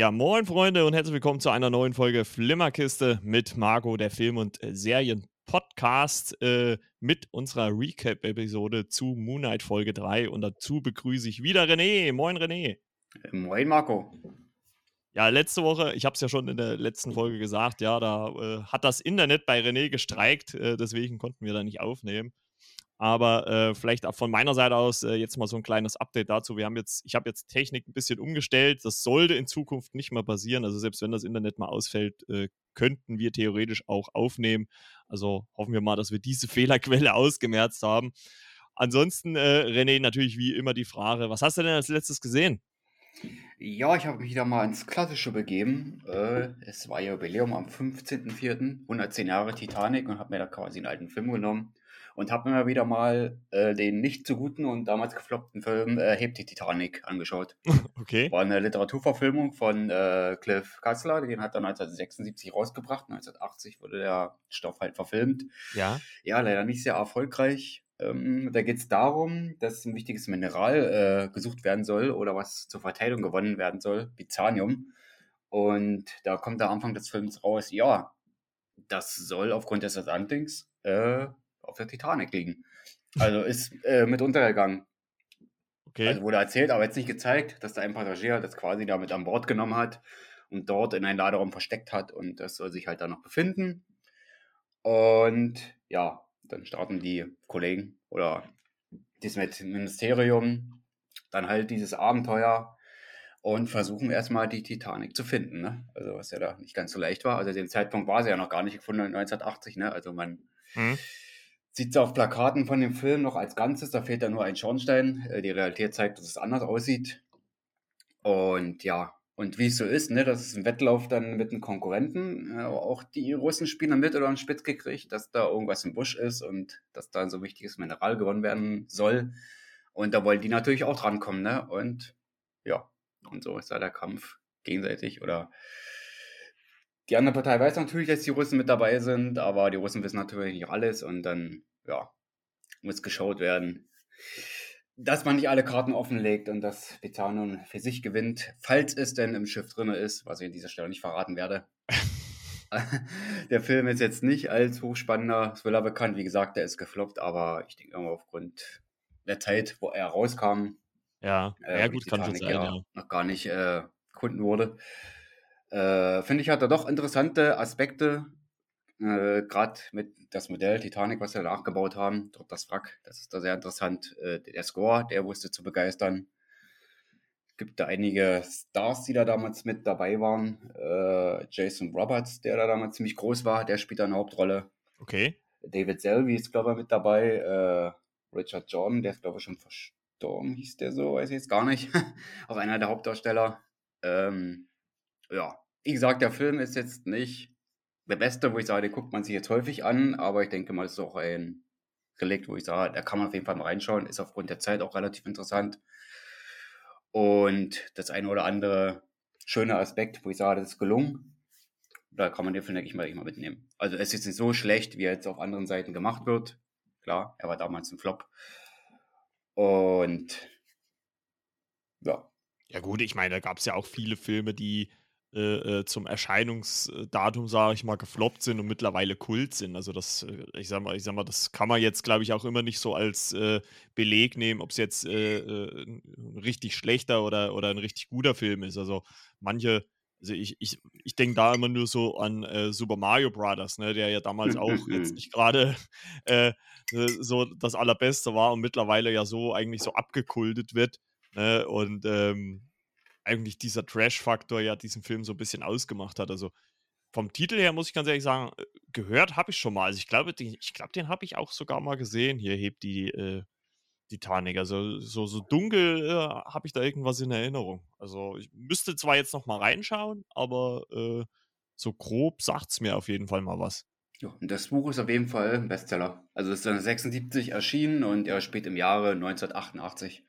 Ja, moin Freunde und herzlich willkommen zu einer neuen Folge Flimmerkiste mit Marco, der Film- und äh, Serien-Podcast äh, mit unserer Recap-Episode zu Moonlight Folge 3 und dazu begrüße ich wieder René. Moin René. Moin Marco. Ja, letzte Woche, ich habe es ja schon in der letzten Folge gesagt, ja, da äh, hat das Internet bei René gestreikt, äh, deswegen konnten wir da nicht aufnehmen. Aber äh, vielleicht auch von meiner Seite aus äh, jetzt mal so ein kleines Update dazu. Wir haben jetzt, ich habe jetzt Technik ein bisschen umgestellt. Das sollte in Zukunft nicht mehr passieren. Also selbst wenn das Internet mal ausfällt, äh, könnten wir theoretisch auch aufnehmen. Also hoffen wir mal, dass wir diese Fehlerquelle ausgemerzt haben. Ansonsten, äh, René, natürlich wie immer die Frage, was hast du denn als letztes gesehen? Ja, ich habe mich wieder mal ins Klassische begeben. Äh, es war Jubiläum am 15.04., 110 Jahre Titanic und habe mir da quasi einen alten Film genommen und habe mir wieder mal äh, den nicht so guten und damals gefloppten Film äh, Hebt die Titanic angeschaut. Okay. War eine Literaturverfilmung von äh, Cliff Katzler, den hat er 1976 rausgebracht. 1980 wurde der Stoff halt verfilmt. Ja. Ja, leider nicht sehr erfolgreich. Ähm, da geht es darum, dass ein wichtiges Mineral äh, gesucht werden soll oder was zur Verteilung gewonnen werden soll, Bizanium. Und da kommt der Anfang des Films raus, ja, das soll aufgrund des Atlantiks äh, auf der Titanic liegen. Also ist äh, mit untergegangen. Okay. Also wurde erzählt, aber jetzt nicht gezeigt, dass da ein Passagier das quasi damit an Bord genommen hat und dort in einen Laderaum versteckt hat und das soll sich halt da noch befinden. Und ja, dann starten die Kollegen oder das Ministerium dann halt dieses Abenteuer und versuchen erstmal die Titanic zu finden. Ne? Also was ja da nicht ganz so leicht war. Also den Zeitpunkt war sie ja noch gar nicht gefunden 1980. Ne? Also man hm. Sieht es auf Plakaten von dem Film noch als Ganzes. Da fehlt ja nur ein Schornstein. Äh, die Realität zeigt, dass es anders aussieht. Und ja, und wie es so ist, ne, das ist ein Wettlauf dann mit einem Konkurrenten. Äh, auch die Russen spielen dann mit oder haben spitz gekriegt, dass da irgendwas im Busch ist und dass da ein so wichtiges Mineral gewonnen werden soll. Und da wollen die natürlich auch drankommen, ne? Und ja, und so ist da der Kampf gegenseitig oder die andere Partei weiß natürlich, dass die Russen mit dabei sind, aber die Russen wissen natürlich nicht alles und dann, ja, muss geschaut werden dass man nicht alle Karten offenlegt und dass Betanum für sich gewinnt, falls es denn im Schiff drin ist, was ich an dieser Stelle nicht verraten werde. der Film ist jetzt nicht als hochspannender Thriller bekannt. Wie gesagt, der ist gefloppt, aber ich denke immer aufgrund der Zeit, wo er rauskam, ja, äh, ja gut, kann schon sein, ja, noch gar nicht äh, gefunden wurde. Äh, Finde ich, hat er doch interessante Aspekte, äh, Gerade mit das Modell Titanic, was wir nachgebaut haben, dort das Wrack, das ist da sehr interessant. Äh, der Score, der wusste zu begeistern. Es gibt da einige Stars, die da damals mit dabei waren. Äh, Jason Roberts, der da damals ziemlich groß war, der spielt da eine Hauptrolle. Okay. David Selby ist, glaube ich, mit dabei. Äh, Richard Jordan, der ist, glaube ich, schon verstorben, hieß der so, weiß ich jetzt gar nicht. Auch einer der Hauptdarsteller. Ähm, ja, wie gesagt, der Film ist jetzt nicht der beste, wo ich sage, den guckt man sich jetzt häufig an, aber ich denke mal, das ist auch ein Relikt, wo ich sage, da kann man auf jeden Fall mal reinschauen, ist aufgrund der Zeit auch relativ interessant. Und das eine oder andere schöne Aspekt, wo ich sage, das ist gelungen. Da kann man den Film, denke ich mal, mal mitnehmen. Also es ist nicht so schlecht, wie er jetzt auf anderen Seiten gemacht wird. Klar, er war damals ein Flop. Und ja. Ja gut, ich meine, da gab es ja auch viele Filme, die äh, äh, zum Erscheinungsdatum, sage ich mal, gefloppt sind und mittlerweile Kult sind. Also das, äh, ich sag mal, ich sag mal, das kann man jetzt, glaube ich, auch immer nicht so als äh, Beleg nehmen, ob es jetzt äh, äh, ein richtig schlechter oder, oder ein richtig guter Film ist. Also manche, also ich, ich, ich denke da immer nur so an Super Mario Brothers, ne, der ja damals auch jetzt nicht gerade so das Allerbeste war und mittlerweile ja so eigentlich so abgekultet wird. Ne, und ähm, eigentlich dieser Trash-Faktor ja diesen Film so ein bisschen ausgemacht hat. Also vom Titel her muss ich ganz ehrlich sagen, äh, gehört habe ich schon mal. Also ich glaube, den, ich den habe ich auch sogar mal gesehen. Hier hebt die äh, Titanic. Also so, so dunkel äh, habe ich da irgendwas in Erinnerung. Also ich müsste zwar jetzt noch mal reinschauen, aber äh, so grob sagt es mir auf jeden Fall mal was. Ja, das Buch ist auf jeden Fall ein Bestseller. Also es ist dann 76 erschienen und er spielt im Jahre 1988.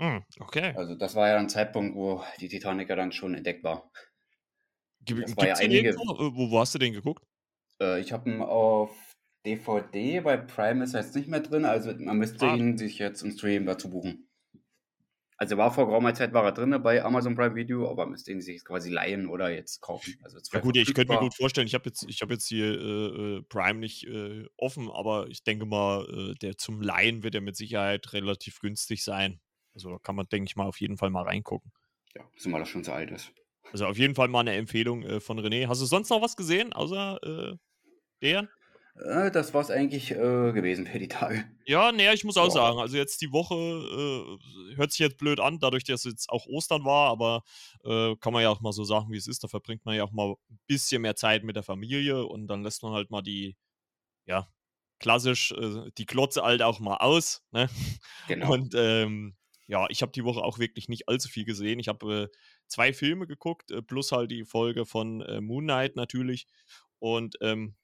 Hm, okay. Also das war ja ein Zeitpunkt, wo die Titanic ja dann schon entdeckt war. Gibt es ja einige. Äh, wo, wo, hast du den geguckt? Äh, ich habe ihn auf DVD, bei Prime ist er jetzt nicht mehr drin, also man müsste ah. ihn sich jetzt im Stream dazu buchen. Also war vor geraumer Zeit war er drin bei Amazon Prime Video, aber müsste ihn sich quasi leihen oder jetzt kaufen. Also ja gut, ich könnte mir gut vorstellen, ich habe jetzt, hab jetzt hier äh, äh, Prime nicht äh, offen, aber ich denke mal, äh, der zum Leihen wird er mit Sicherheit relativ günstig sein. Also da kann man, denke ich mal, auf jeden Fall mal reingucken. Ja, zumal er schon so alt ist. Also auf jeden Fall mal eine Empfehlung äh, von René. Hast du sonst noch was gesehen, außer äh, der? Äh, das war es eigentlich äh, gewesen für die Tage. Ja, nee, ich muss auch Boah. sagen, also jetzt die Woche äh, hört sich jetzt blöd an, dadurch, dass jetzt auch Ostern war, aber äh, kann man ja auch mal so sagen, wie es ist. Da verbringt man ja auch mal ein bisschen mehr Zeit mit der Familie und dann lässt man halt mal die, ja, klassisch, äh, die Klotze halt auch mal aus. Ne? Genau. Und ähm, ja, ich habe die Woche auch wirklich nicht allzu viel gesehen. Ich habe äh, zwei Filme geguckt, plus halt die Folge von Moon Knight natürlich. Und ähm,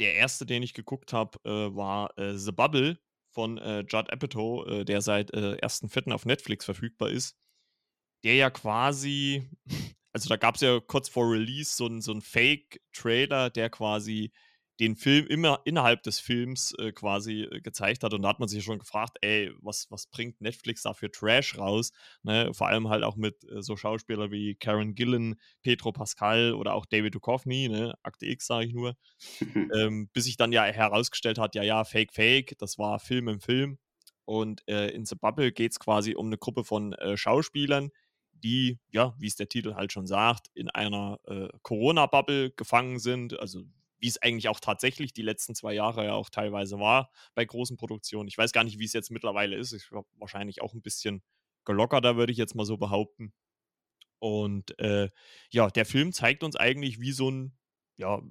der erste, den ich geguckt habe, äh, war äh, The Bubble von äh, Judd Apatow, äh, der seit äh, 1.4. auf Netflix verfügbar ist. Der ja quasi, also da gab es ja kurz vor Release so einen Fake-Trailer, der quasi den Film immer innerhalb des Films äh, quasi äh, gezeigt hat. Und da hat man sich schon gefragt, ey, was, was bringt Netflix da für Trash raus? Ne? Vor allem halt auch mit äh, so Schauspielern wie Karen Gillen, Petro Pascal oder auch David Duchovny, ne? Akte X sage ich nur. ähm, bis sich dann ja herausgestellt hat, ja, ja, Fake, Fake, das war Film im Film. Und äh, in The Bubble geht es quasi um eine Gruppe von äh, Schauspielern, die, ja, wie es der Titel halt schon sagt, in einer äh, Corona-Bubble gefangen sind. Also wie es eigentlich auch tatsächlich die letzten zwei Jahre ja auch teilweise war bei großen Produktionen. Ich weiß gar nicht, wie es jetzt mittlerweile ist. Ich glaube, wahrscheinlich auch ein bisschen gelockerter, würde ich jetzt mal so behaupten. Und äh, ja, der Film zeigt uns eigentlich, wie so ein ja,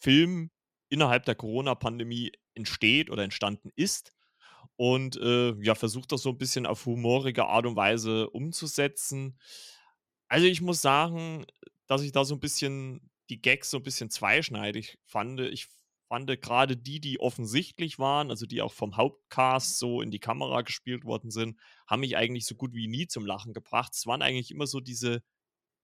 Film innerhalb der Corona-Pandemie entsteht oder entstanden ist. Und äh, ja, versucht das so ein bisschen auf humorige Art und Weise umzusetzen. Also ich muss sagen, dass ich da so ein bisschen die Gags so ein bisschen zweischneidig fand. Ich fand gerade die, die offensichtlich waren, also die auch vom Hauptcast so in die Kamera gespielt worden sind, haben mich eigentlich so gut wie nie zum Lachen gebracht. Es waren eigentlich immer so diese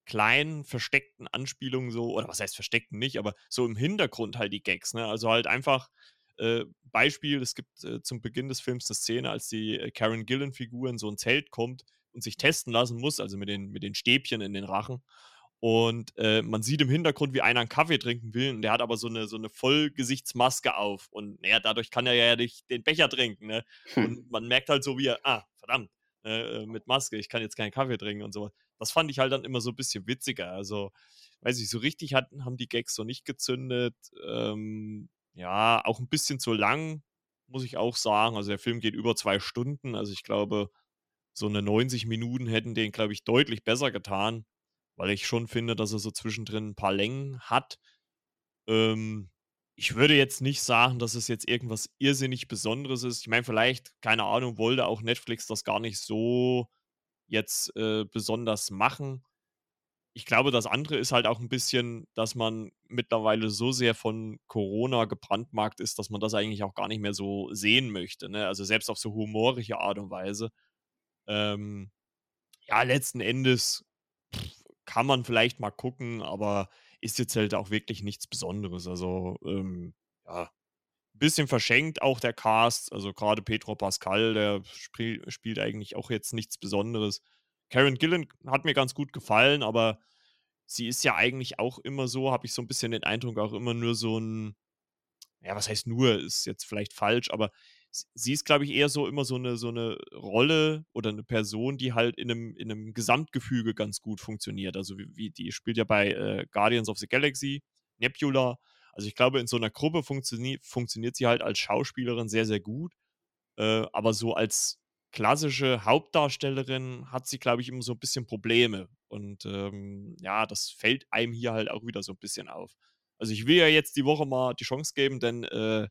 kleinen, versteckten Anspielungen so, oder was heißt versteckten nicht, aber so im Hintergrund halt die Gags, ne? Also halt einfach äh, Beispiel, es gibt äh, zum Beginn des Films eine Szene, als die äh, Karen Gillen-Figur in so ein Zelt kommt und sich testen lassen muss, also mit den, mit den Stäbchen in den Rachen. Und äh, man sieht im Hintergrund, wie einer einen Kaffee trinken will. Und der hat aber so eine, so eine Vollgesichtsmaske auf. Und naja, dadurch kann er ja nicht den Becher trinken. Ne? Hm. Und man merkt halt so, wie er, ah, verdammt, äh, mit Maske, ich kann jetzt keinen Kaffee trinken und so. Das fand ich halt dann immer so ein bisschen witziger. Also, weiß ich, so richtig hatten, haben die Gags so nicht gezündet. Ähm, ja, auch ein bisschen zu lang, muss ich auch sagen. Also, der Film geht über zwei Stunden. Also, ich glaube, so eine 90 Minuten hätten den, glaube ich, deutlich besser getan weil ich schon finde, dass er so zwischendrin ein paar Längen hat. Ähm, ich würde jetzt nicht sagen, dass es jetzt irgendwas irrsinnig Besonderes ist. Ich meine, vielleicht, keine Ahnung, wollte auch Netflix das gar nicht so jetzt äh, besonders machen. Ich glaube, das andere ist halt auch ein bisschen, dass man mittlerweile so sehr von Corona gebrandmarkt ist, dass man das eigentlich auch gar nicht mehr so sehen möchte. Ne? Also selbst auf so humorische Art und Weise. Ähm, ja, letzten Endes kann man vielleicht mal gucken, aber ist jetzt halt auch wirklich nichts Besonderes. Also, ähm, ja, ein bisschen verschenkt auch der Cast. Also gerade Petro Pascal, der spiel, spielt eigentlich auch jetzt nichts Besonderes. Karen Gillen hat mir ganz gut gefallen, aber sie ist ja eigentlich auch immer so, habe ich so ein bisschen den Eindruck, auch immer nur so ein, ja, was heißt nur, ist jetzt vielleicht falsch, aber sie ist, glaube ich, eher so immer so eine, so eine Rolle oder eine Person, die halt in einem, in einem Gesamtgefüge ganz gut funktioniert. Also wie, wie die spielt ja bei äh, Guardians of the Galaxy, Nebula. Also ich glaube, in so einer Gruppe funtioni funktioniert sie halt als Schauspielerin sehr, sehr gut. Äh, aber so als klassische Hauptdarstellerin hat sie, glaube ich, immer so ein bisschen Probleme. Und ähm, ja, das fällt einem hier halt auch wieder so ein bisschen auf. Also ich will ja jetzt die Woche mal die Chance geben, denn äh,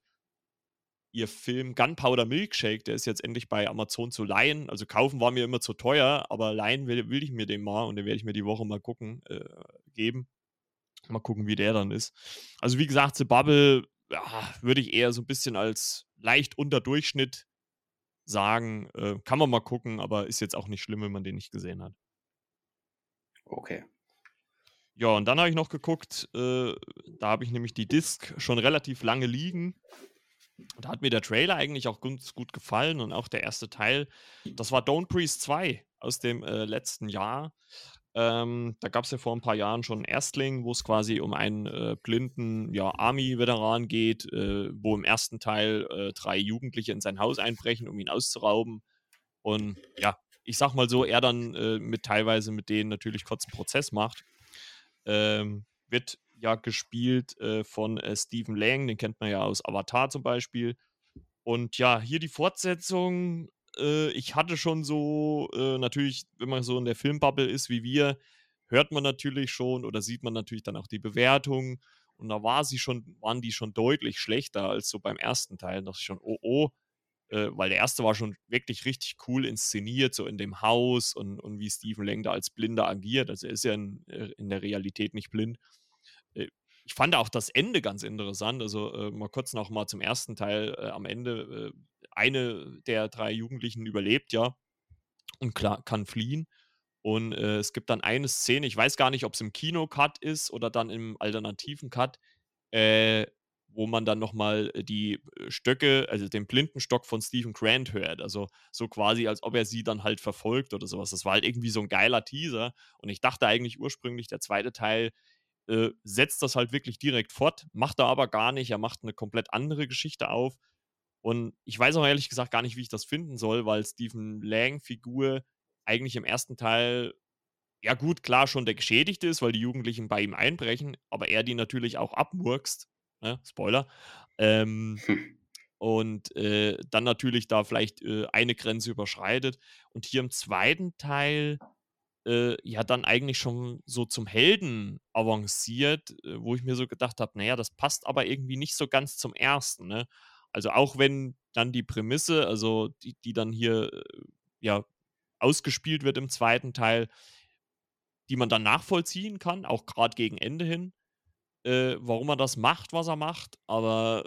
ihr Film Gunpowder Milkshake, der ist jetzt endlich bei Amazon zu leihen. Also kaufen war mir immer zu teuer, aber leihen will, will ich mir den mal und den werde ich mir die Woche mal gucken, äh, geben. Mal gucken, wie der dann ist. Also wie gesagt, The Bubble ja, würde ich eher so ein bisschen als leicht unter Durchschnitt sagen. Äh, kann man mal gucken, aber ist jetzt auch nicht schlimm, wenn man den nicht gesehen hat. Okay. Ja, und dann habe ich noch geguckt, äh, da habe ich nämlich die Disc schon relativ lange liegen. Da hat mir der Trailer eigentlich auch ganz gut gefallen und auch der erste Teil. Das war Don't Breeze 2. aus dem äh, letzten Jahr. Ähm, da gab es ja vor ein paar Jahren schon einen Erstling, wo es quasi um einen äh, blinden ja, Army-Veteran geht, äh, wo im ersten Teil äh, drei Jugendliche in sein Haus einbrechen, um ihn auszurauben. Und ja, ich sag mal so, er dann äh, mit teilweise mit denen natürlich kurz einen Prozess macht. Ähm, wird ja gespielt äh, von äh, Stephen Lang, den kennt man ja aus Avatar zum Beispiel. Und ja, hier die Fortsetzung äh, ich hatte schon so, äh, natürlich, wenn man so in der Filmbubble ist wie wir, hört man natürlich schon oder sieht man natürlich dann auch die Bewertungen. Und da war sie schon, waren die schon deutlich schlechter als so beim ersten Teil. Da dachte ich schon, oh oh, äh, weil der erste war schon wirklich richtig cool inszeniert, so in dem Haus und, und wie Stephen Lang da als Blinder agiert. Also er ist ja in, äh, in der Realität nicht blind. Ich fand auch das Ende ganz interessant. Also äh, mal kurz noch mal zum ersten Teil äh, am Ende. Äh, eine der drei Jugendlichen überlebt ja und klar, kann fliehen. Und äh, es gibt dann eine Szene, ich weiß gar nicht, ob es im Kino-Cut ist oder dann im alternativen Cut, äh, wo man dann nochmal die äh, Stöcke, also den Blindenstock von Stephen Grant hört. Also so quasi, als ob er sie dann halt verfolgt oder sowas. Das war halt irgendwie so ein geiler Teaser. Und ich dachte eigentlich ursprünglich, der zweite Teil äh, setzt das halt wirklich direkt fort, macht er aber gar nicht. Er macht eine komplett andere Geschichte auf. Und ich weiß auch ehrlich gesagt gar nicht, wie ich das finden soll, weil Stephen Lang-Figur eigentlich im ersten Teil, ja gut, klar schon der Geschädigte ist, weil die Jugendlichen bei ihm einbrechen, aber er die natürlich auch abmurkst. Ne? Spoiler. Ähm, hm. Und äh, dann natürlich da vielleicht äh, eine Grenze überschreitet. Und hier im zweiten Teil äh, ja dann eigentlich schon so zum Helden avanciert, äh, wo ich mir so gedacht habe, naja, das passt aber irgendwie nicht so ganz zum ersten. Ne? Also auch wenn dann die Prämisse, also die, die dann hier äh, ja ausgespielt wird im zweiten Teil, die man dann nachvollziehen kann, auch gerade gegen Ende hin, äh, warum er das macht, was er macht. Aber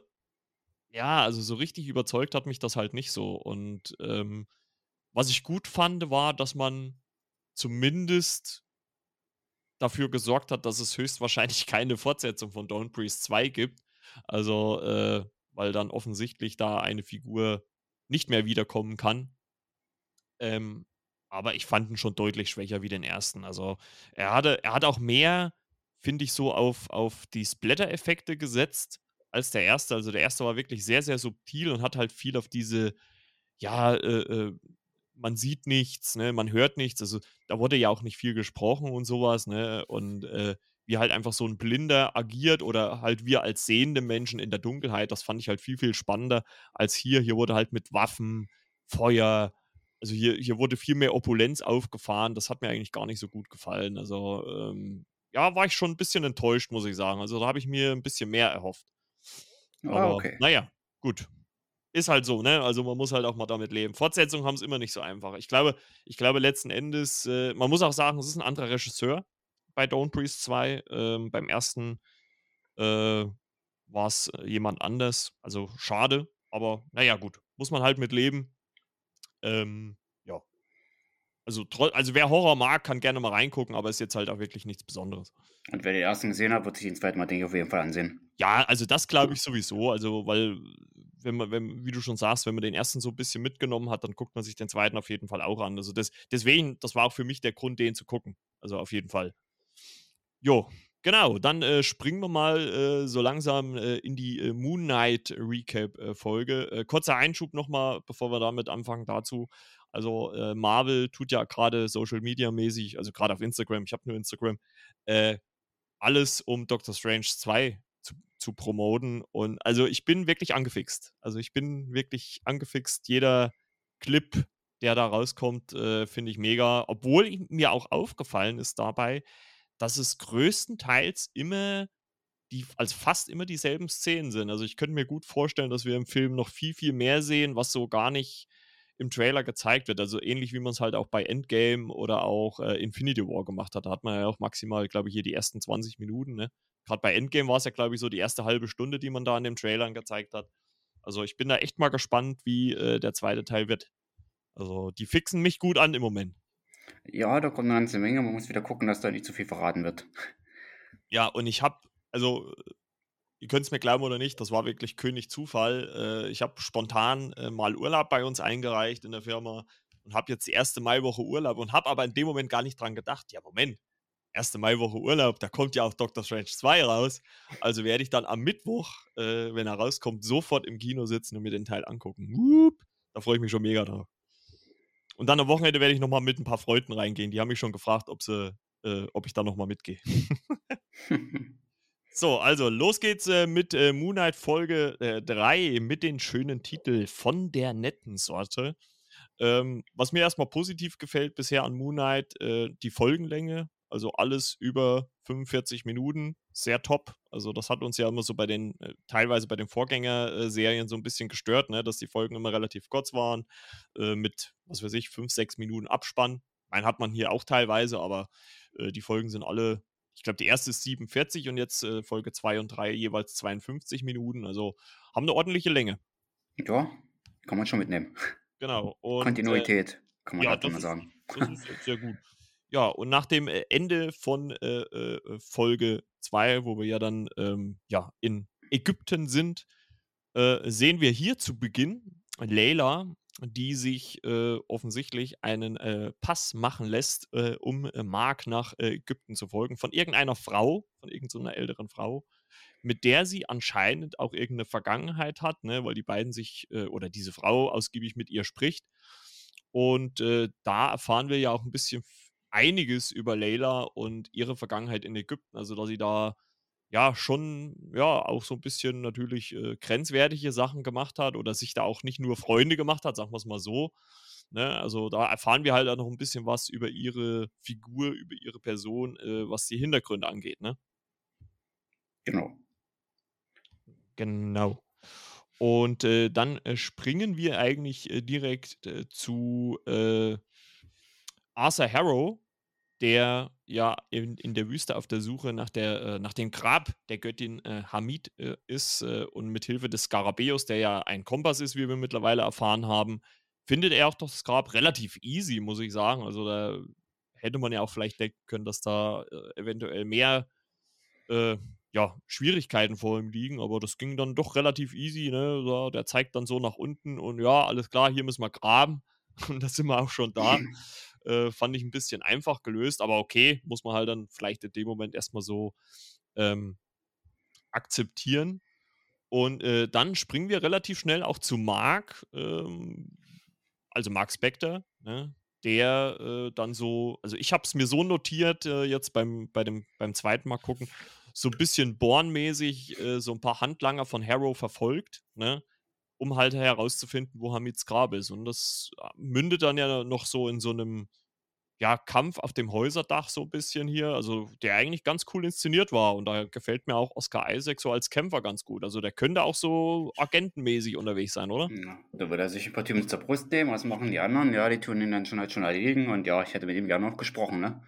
ja, also so richtig überzeugt hat mich das halt nicht so. Und ähm, was ich gut fand, war, dass man zumindest dafür gesorgt hat, dass es höchstwahrscheinlich keine Fortsetzung von Dawn Priest 2 gibt. Also äh, weil dann offensichtlich da eine Figur nicht mehr wiederkommen kann. Ähm, aber ich fand ihn schon deutlich schwächer wie den ersten. Also er hatte, er hat auch mehr, finde ich, so auf, auf die Splatter-Effekte gesetzt als der erste. Also der erste war wirklich sehr, sehr subtil und hat halt viel auf diese, ja, äh, äh, man sieht nichts, ne, man hört nichts. Also da wurde ja auch nicht viel gesprochen und sowas, ne? Und äh, wie halt einfach so ein Blinder agiert oder halt wir als sehende Menschen in der Dunkelheit, das fand ich halt viel, viel spannender als hier. Hier wurde halt mit Waffen, Feuer, also hier, hier wurde viel mehr Opulenz aufgefahren. Das hat mir eigentlich gar nicht so gut gefallen. Also, ähm, ja, war ich schon ein bisschen enttäuscht, muss ich sagen. Also da habe ich mir ein bisschen mehr erhofft. Ah, Aber, okay. naja, gut. Ist halt so, ne? Also man muss halt auch mal damit leben. Fortsetzungen haben es immer nicht so einfach. Ich glaube, ich glaube letzten Endes, äh, man muss auch sagen, es ist ein anderer Regisseur bei Don't Priest 2. Ähm, beim ersten äh, war es äh, jemand anders. Also schade, aber naja, gut. Muss man halt mit leben. Ähm. Also, also wer Horror mag, kann gerne mal reingucken, aber ist jetzt halt auch wirklich nichts Besonderes. Und wer den ersten gesehen hat, wird sich den zweiten Mal, denke ich, auf jeden Fall ansehen. Ja, also das glaube ich sowieso. Also, weil, wenn man, wenn, wie du schon sagst, wenn man den ersten so ein bisschen mitgenommen hat, dann guckt man sich den zweiten auf jeden Fall auch an. Also das, deswegen, das war auch für mich der Grund, den zu gucken. Also auf jeden Fall. Jo, genau. Dann äh, springen wir mal äh, so langsam äh, in die äh, Moon Knight Recap-Folge. Äh, kurzer Einschub nochmal, bevor wir damit anfangen dazu. Also äh, Marvel tut ja gerade Social Media mäßig, also gerade auf Instagram, ich habe nur Instagram, alles um Doctor Strange 2 zu, zu promoten. Und also ich bin wirklich angefixt. Also ich bin wirklich angefixt. Jeder Clip, der da rauskommt, finde ich mega. Obwohl mir auch aufgefallen ist dabei, dass es größtenteils immer die, also fast immer dieselben Szenen sind. Also ich könnte mir gut vorstellen, dass wir im Film noch viel, viel mehr sehen, was so gar nicht im Trailer gezeigt wird. Also ähnlich wie man es halt auch bei Endgame oder auch äh, Infinity War gemacht hat. Da hat man ja auch maximal, glaube ich, hier die ersten 20 Minuten. Ne? Gerade bei Endgame war es ja, glaube ich, so die erste halbe Stunde, die man da in dem Trailer gezeigt hat. Also ich bin da echt mal gespannt, wie äh, der zweite Teil wird. Also die fixen mich gut an im Moment. Ja, da kommt eine ganze Menge. Man muss wieder gucken, dass da nicht zu viel verraten wird. Ja, und ich habe, also, ihr könnt es mir glauben oder nicht, das war wirklich König Zufall. Äh, ich habe spontan äh, mal Urlaub bei uns eingereicht in der Firma. und habe jetzt die erste Maiwoche Urlaub und habe aber in dem Moment gar nicht dran gedacht, ja, Moment, erste Maiwoche Urlaub, da kommt ja auch Doctor Strange 2 raus. Also werde ich dann am Mittwoch, äh, wenn er rauskommt, sofort im Kino sitzen und mir den Teil angucken. Whoop, da freue ich mich schon mega drauf. Und dann am Wochenende werde ich nochmal mit ein paar Freunden reingehen. Die haben mich schon gefragt, ob, sie, äh, ob ich da nochmal mitgehe. so, also los geht's äh, mit äh, Moonlight Folge 3 äh, mit den schönen Titel von der netten Sorte. Ähm, was mir erstmal positiv gefällt bisher an Moonlight, äh, die Folgenlänge. Also alles über 45 Minuten, sehr top. Also das hat uns ja immer so bei den, äh, teilweise bei den Vorgängerserien so ein bisschen gestört, ne, dass die Folgen immer relativ kurz waren, äh, mit, was weiß ich, 5, 6 Minuten Abspann. Mein hat man hier auch teilweise, aber die Folgen sind alle, ich glaube, die erste ist 47 und jetzt äh, Folge 2 und 3 jeweils 52 Minuten. Also haben eine ordentliche Länge. Ja, kann man schon mitnehmen. Genau. Und, Kontinuität, kann man ja, halt mal sagen. Das ist sehr gut. Ja, und nach dem äh, Ende von äh, äh, Folge 2, wo wir ja dann ähm, ja, in Ägypten sind, äh, sehen wir hier zu Beginn Layla, die sich äh, offensichtlich einen äh, Pass machen lässt, um Mark nach Ägypten zu folgen, von irgendeiner Frau, von irgendeiner älteren Frau, mit der sie anscheinend auch irgendeine Vergangenheit hat, ne, weil die beiden sich oder diese Frau ausgiebig mit ihr spricht. Und da erfahren wir ja auch ein bisschen einiges über Layla und ihre Vergangenheit in Ägypten. Also, dass sie da ja schon, ja, auch so ein bisschen natürlich äh, grenzwertige Sachen gemacht hat oder sich da auch nicht nur Freunde gemacht hat, sagen wir es mal so. Ne? Also, da erfahren wir halt auch noch ein bisschen was über ihre Figur, über ihre Person, äh, was die Hintergründe angeht, ne? Genau. Genau. Und äh, dann äh, springen wir eigentlich äh, direkt äh, zu Arthur Harrow, der ja in, in der Wüste auf der Suche nach, der, äh, nach dem Grab der Göttin äh, Hamid äh, ist äh, und mit Hilfe des Skarabäus, der ja ein Kompass ist, wie wir mittlerweile erfahren haben, findet er auch das Grab relativ easy, muss ich sagen. Also da hätte man ja auch vielleicht denken können, dass da äh, eventuell mehr äh, ja, Schwierigkeiten vor ihm liegen, aber das ging dann doch relativ easy. Ne? Der zeigt dann so nach unten und ja, alles klar, hier müssen wir graben. Und da sind wir auch schon da. Äh, fand ich ein bisschen einfach gelöst, aber okay, muss man halt dann vielleicht in dem Moment erstmal so ähm, akzeptieren. Und äh, dann springen wir relativ schnell auch zu Mark, ähm, also Mark Spector, ne? der äh, dann so, also ich habe es mir so notiert, äh, jetzt beim, bei dem, beim zweiten Mal gucken, so ein bisschen Born-mäßig äh, so ein paar Handlanger von Harrow verfolgt, ne? Um halt herauszufinden, wo Hamids Grab ist. Und das äh, mündet dann ja noch so in so einem ja, Kampf auf dem Häuserdach so ein bisschen hier, also der eigentlich ganz cool inszeniert war und da gefällt mir auch Oscar Isaac so als Kämpfer ganz gut. Also der könnte auch so agentenmäßig unterwegs sein, oder? Ja, da würde er sich ein paar Teams zur Brust nehmen, was machen die anderen? Ja, die tun ihn dann schon halt schon erledigen und ja, ich hätte mit ihm gerne noch gesprochen, ne?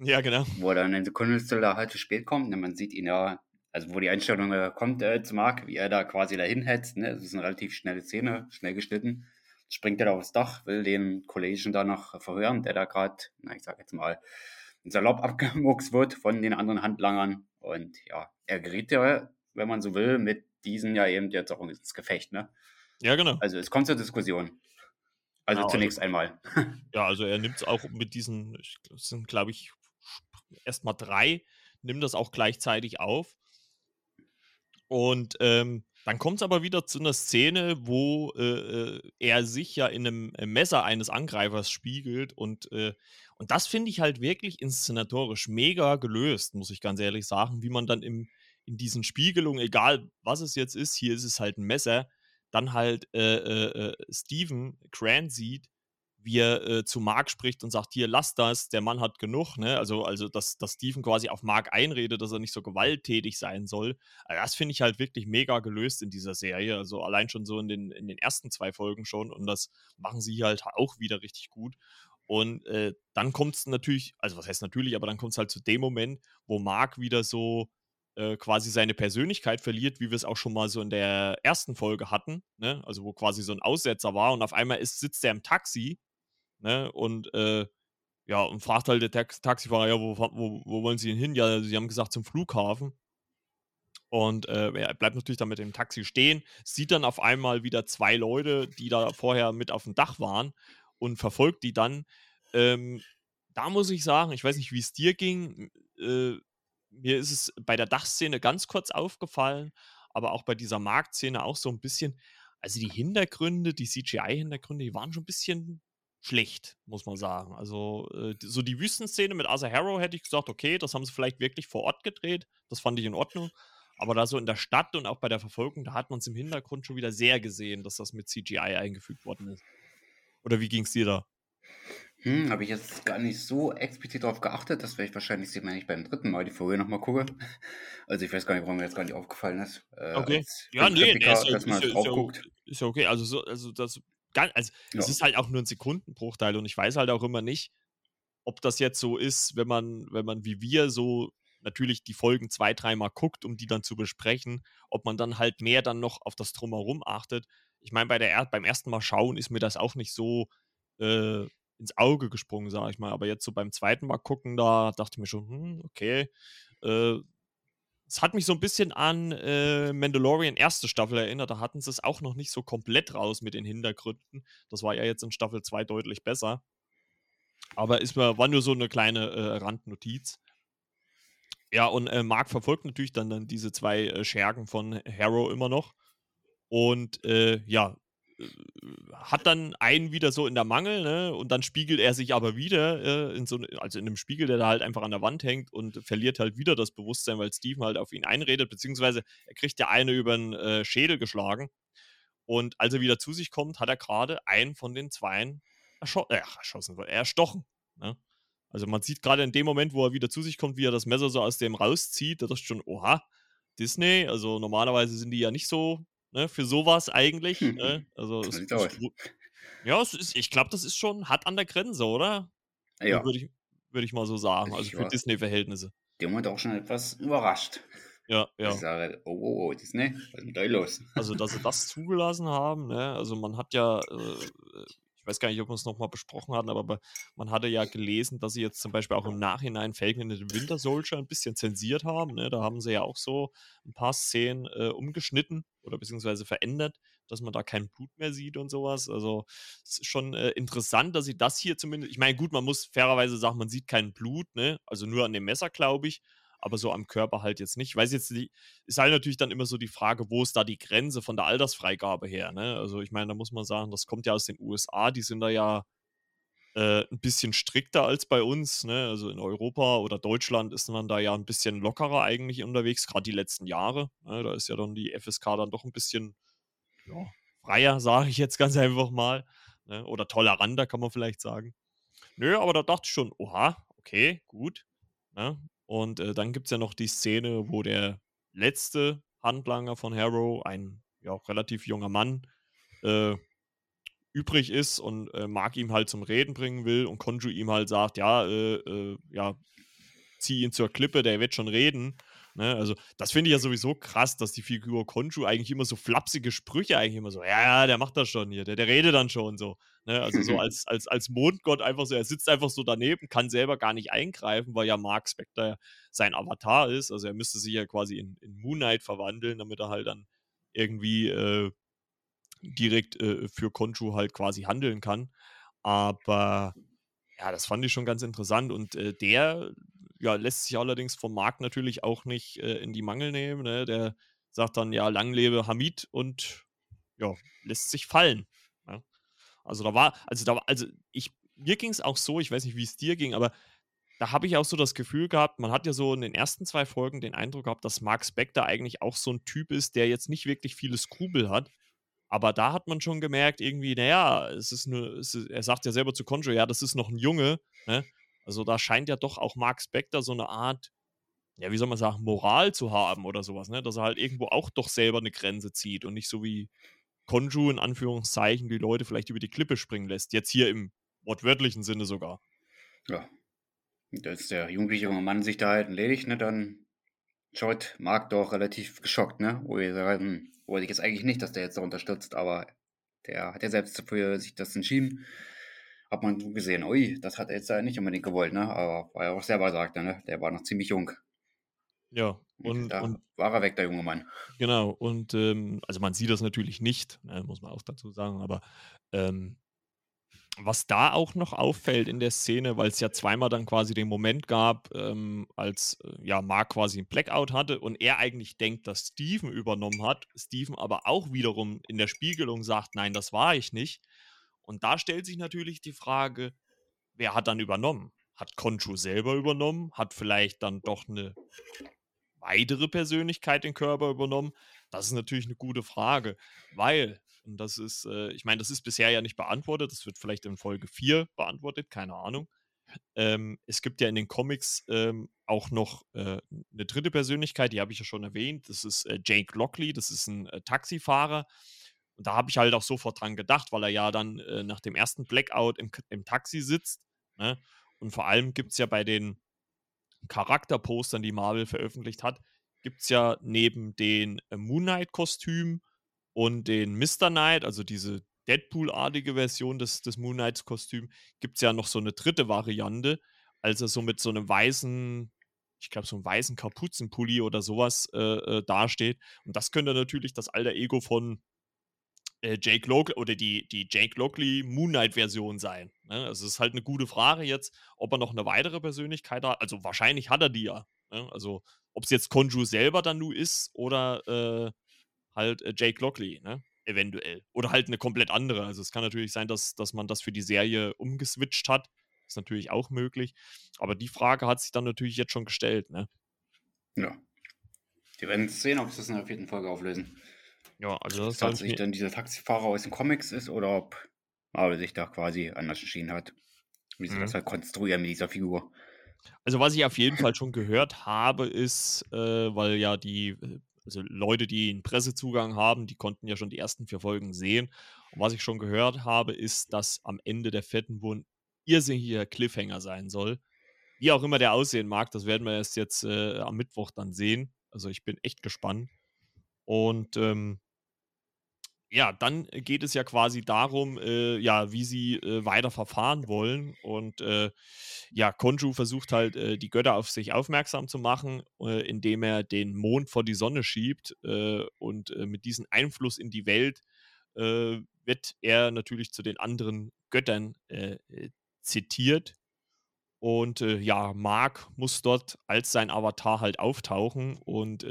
Ja, genau. Wo er dann in Sekundenstelle halt zu spät kommt, ne? man sieht ihn ja also wo die Einstellung äh, kommt äh, zu Mark, wie er da quasi dahin hetzt. Ne? Das ist eine relativ schnelle Szene, schnell geschnitten. Springt er da aufs Dach, will den Kollegen da noch verhören, der da gerade, na ich sag jetzt mal, salopp abgemuckst wird von den anderen Handlangern. Und ja, er gerät ja, wenn man so will, mit diesen ja eben jetzt auch ins Gefecht. Ne? Ja, genau. Also es kommt zur Diskussion. Also genau, zunächst also, einmal. ja, also er nimmt es auch mit diesen, das sind glaube ich erstmal drei, nimmt das auch gleichzeitig auf und ähm, dann kommt es aber wieder zu einer Szene, wo äh, äh, er sich ja in einem äh, Messer eines Angreifers spiegelt und, äh, und das finde ich halt wirklich inszenatorisch mega gelöst, muss ich ganz ehrlich sagen, wie man dann im, in diesen Spiegelungen, egal was es jetzt ist, hier ist es halt ein Messer, dann halt äh, äh, Steven Grant sieht, wie er äh, zu Mark spricht und sagt, hier, lass das, der Mann hat genug, ne? Also, also dass, dass Steven quasi auf Mark einredet, dass er nicht so gewalttätig sein soll. Also das finde ich halt wirklich mega gelöst in dieser Serie. Also allein schon so in den, in den ersten zwei Folgen schon. Und das machen sie halt auch wieder richtig gut. Und äh, dann kommt es natürlich, also was heißt natürlich, aber dann kommt es halt zu dem Moment, wo Mark wieder so äh, quasi seine Persönlichkeit verliert, wie wir es auch schon mal so in der ersten Folge hatten, ne? Also wo quasi so ein Aussetzer war und auf einmal ist, sitzt er im Taxi ne? Und äh, ja, und fragt halt der Tax Taxifahrer, ja, wo, wo, wo wollen Sie denn hin? Ja, sie haben gesagt zum Flughafen. Und äh, er bleibt natürlich dann mit dem Taxi stehen, sieht dann auf einmal wieder zwei Leute, die da vorher mit auf dem Dach waren. und verfolgt die dann. Ähm, da muss ich sagen, ich weiß nicht, wie es dir ging. Äh, mir ist es bei der Dachszene ganz kurz aufgefallen, aber auch bei dieser Marktszene auch so ein bisschen. Also die Hintergründe, die CGI-Hintergründe, die waren schon ein bisschen schlecht, muss man sagen. Also äh, so die Wüstenszene mit Arthur Harrow hätte ich gesagt, okay, das haben sie vielleicht wirklich vor Ort gedreht. Das fand ich in Ordnung. Aber da so in der Stadt und auch bei der Verfolgung, da hat man es im Hintergrund schon wieder sehr gesehen, dass das mit CGI eingefügt worden ist. Oder wie ging es dir da? Hm, habe ich jetzt gar nicht so explizit darauf geachtet. Das werde ich wahrscheinlich sehen, wenn ich beim dritten Mal die Folge nochmal gucke. Also ich weiß gar nicht, warum mir jetzt gar nicht aufgefallen ist. Äh, okay. Ja, nee, nee ist, dass man ist, guckt. ist ja okay. Also, so, also das also ja. es ist halt auch nur ein Sekundenbruchteil und ich weiß halt auch immer nicht, ob das jetzt so ist, wenn man, wenn man wie wir so natürlich die Folgen zwei, dreimal guckt, um die dann zu besprechen, ob man dann halt mehr dann noch auf das Drumherum achtet. Ich meine, bei der beim ersten Mal schauen ist mir das auch nicht so äh, ins Auge gesprungen, sage ich mal. Aber jetzt so beim zweiten Mal gucken, da dachte ich mir schon, hm, okay. Äh, es hat mich so ein bisschen an äh, Mandalorian erste Staffel erinnert. Da hatten sie es auch noch nicht so komplett raus mit den Hintergründen. Das war ja jetzt in Staffel 2 deutlich besser. Aber es war, war nur so eine kleine äh, Randnotiz. Ja, und äh, Mark verfolgt natürlich dann, dann diese zwei äh, Schergen von Harrow immer noch. Und äh, ja, hat dann einen wieder so in der Mangel, ne? Und dann spiegelt er sich aber wieder äh, in so, also in einem Spiegel, der da halt einfach an der Wand hängt und verliert halt wieder das Bewusstsein, weil Steven halt auf ihn einredet, beziehungsweise er kriegt ja eine über den äh, Schädel geschlagen. Und als er wieder zu sich kommt, hat er gerade einen von den Zweien erscho äh, erschossen, erstochen. Ne? Also man sieht gerade in dem Moment, wo er wieder zu sich kommt, wie er das Messer so aus dem rauszieht, da dachte schon, oha, Disney, also normalerweise sind die ja nicht so ne, für sowas eigentlich. Hm. Ne? Also es, es, ja, es ist, ich glaube, das ist schon hart an der Grenze, oder? Ja. Würde ich, würd ich mal so sagen. Also für Disney-Verhältnisse. Der Moment auch schon etwas überrascht. Ja, ja. Ich sage, oh, oh, oh, Disney, was ist denn da los? Also, dass sie das zugelassen haben, ne? Also man hat ja, äh, weiß gar nicht, ob wir es nochmal besprochen hatten, aber man hatte ja gelesen, dass sie jetzt zum Beispiel auch im Nachhinein Falcon in den Winter Soldier ein bisschen zensiert haben. Ne? Da haben sie ja auch so ein paar Szenen äh, umgeschnitten oder beziehungsweise verändert, dass man da kein Blut mehr sieht und sowas. Also es ist schon äh, interessant, dass sie das hier zumindest, ich meine, gut, man muss fairerweise sagen, man sieht kein Blut, ne? Also nur an dem Messer, glaube ich aber so am Körper halt jetzt nicht. Ich weiß jetzt, die, ist halt natürlich dann immer so die Frage, wo ist da die Grenze von der Altersfreigabe her, ne? Also ich meine, da muss man sagen, das kommt ja aus den USA, die sind da ja äh, ein bisschen strikter als bei uns, ne? Also in Europa oder Deutschland ist man da ja ein bisschen lockerer eigentlich unterwegs, gerade die letzten Jahre. Ne? Da ist ja dann die FSK dann doch ein bisschen ja, freier, sage ich jetzt ganz einfach mal. Ne? Oder toleranter, kann man vielleicht sagen. Nö, aber da dachte ich schon, oha, okay, gut. Ne? Und äh, dann gibt es ja noch die Szene, wo der letzte Handlanger von Harrow, ein ja, relativ junger Mann, äh, übrig ist und äh, Mark ihm halt zum Reden bringen will und Konju ihm halt sagt, ja, äh, äh, ja, zieh ihn zur Klippe, der wird schon reden. Ne? Also, das finde ich ja sowieso krass, dass die Figur Konju eigentlich immer so flapsige Sprüche eigentlich immer so, ja, ja, der macht das schon hier, der, der redet dann schon so. Ne? Also so als, als, als Mondgott einfach so, er sitzt einfach so daneben, kann selber gar nicht eingreifen, weil ja Mark Spector sein Avatar ist. Also er müsste sich ja quasi in, in Moon Knight verwandeln, damit er halt dann irgendwie äh, direkt äh, für Konju halt quasi handeln kann. Aber ja, das fand ich schon ganz interessant. Und äh, der ja, lässt sich allerdings vom Markt natürlich auch nicht äh, in die Mangel nehmen. Ne? Der sagt dann, ja, lang lebe Hamid und ja, lässt sich fallen. Ja? Also da war, also da war, also ich, mir ging es auch so, ich weiß nicht, wie es dir ging, aber da habe ich auch so das Gefühl gehabt, man hat ja so in den ersten zwei Folgen den Eindruck gehabt, dass Mark Spector eigentlich auch so ein Typ ist, der jetzt nicht wirklich viele Skrupel hat. Aber da hat man schon gemerkt, irgendwie, naja, es ist nur, es ist, er sagt ja selber zu Conjo, ja, das ist noch ein Junge, ne? Also da scheint ja doch auch Mark Spector so eine Art, ja, wie soll man sagen, Moral zu haben oder sowas, ne? Dass er halt irgendwo auch doch selber eine Grenze zieht und nicht so wie Konju in Anführungszeichen die Leute vielleicht über die Klippe springen lässt. Jetzt hier im wortwörtlichen Sinne sogar. Ja. Als der jugendliche junge Mann sich da halt erledigt, ne, dann schaut Mark doch relativ geschockt, ne? Wo er sagt, hm, wollte ich jetzt eigentlich nicht, dass der jetzt da unterstützt, aber der hat ja selbst für sich das entschieden hat man gesehen, ui, das hat er jetzt nicht unbedingt gewollt, ne? Aber weil er auch selber sagte, ne? Der war noch ziemlich jung. Ja, und, da und war er weg, der junge Mann. Genau, und ähm, also man sieht das natürlich nicht, ne, muss man auch dazu sagen, aber ähm, was da auch noch auffällt in der Szene, weil es ja zweimal dann quasi den Moment gab, ähm, als äh, ja Mark quasi 'n Blackout hatte und er eigentlich denkt, dass Steven übernommen hat, Steven aber auch wiederum in der Spiegelung sagt: „Nein, das war ich nicht.“ Und da stellt sich natürlich die Frage, wer hat dann übernommen? Hat Khonshu selber übernommen? Hat vielleicht dann doch eine weitere Persönlichkeit den Körper übernommen? Das ist natürlich eine gute Frage, weil und das ist, äh ich meine, das ist bisher ja nicht beantwortet. Das wird vielleicht in Folge 4 beantwortet, keine Ahnung. Ähm, es gibt ja in den Comics, ähm, auch noch, äh, 'ne 3. Persönlichkeit, die habe ich ja schon erwähnt. Das ist, äh, Jake Lockley, das ist ein äh, Taxifahrer. Und da habe ich halt auch sofort dran gedacht, weil er ja dann, äh, nach dem ersten Blackout im im Taxi sitzt, ne? Und vor allem gibt es ja bei den Charakterpostern, die Marvel veröffentlicht hat, gibt es ja neben den, äh, Moon Knight-Kostümen und den Mr. Knight, also diese Deadpool-artige Version des des Moon Knights-Kostüm, gibt es ja noch so eine dritte Variante, als er so mit so einem weißen ich glaube, so einem weißen Kapuzenpulli oder sowas äh, äh, dasteht. Und das könnte natürlich das alter Ego von äh, Jake Lockley oder die, die Jake Lockley Moon Knight-Version sein. Ne? Also es ist halt eine gute Frage jetzt, ob er noch eine weitere Persönlichkeit hat. Also wahrscheinlich hat er die ja. Ne? Also ob es jetzt Konju selber dann nur ist oder äh, halt äh, Jake Lockley, ne? Eventuell. Oder halt eine komplett andere. Also es kann natürlich sein, dass, dass man das für die Serie umgeswitcht hat. Ist natürlich auch möglich. Aber die Frage hat sich dann natürlich jetzt schon gestellt, ne? Ja. Die werden sehen, ob sie das in der vierten Folge auflösen. Ja, also das Ob tatsächlich dann dieser Taxifahrer aus den Comics ist oder ob Marvel sich da quasi anders entschieden hat. Wie sie Mhm. das halt konstruieren mit dieser Figur. Also, was ich auf jeden Fall schon gehört habe, ist, äh, weil ja die äh, also Leute, die 'n Pressezugang haben, die konnten ja schon die ersten 4 Folgen sehen. Und was ich schon gehört habe, ist, dass am Ende der 4. wohl 'n irrsinniger Cliffhanger sein soll. Wie auch immer der aussehen mag, das werden wir erst jetzt, äh, am Mittwoch dann sehen. Also, ich bin echt gespannt. Und, ähm ja, dann geht es ja quasi darum, äh, ja, wie sie, äh, weiter verfahren wollen. Und, äh, ja, Khonshu versucht halt, äh, die Götter auf sich aufmerksam zu machen, äh, indem er den Mond vor die Sonne schiebt. Äh, und, mit diesem Einfluss in die Welt, wird er natürlich zu den anderen Göttern, zitiert. Und, ja, Mark muss dort als sein Avatar halt auftauchen und,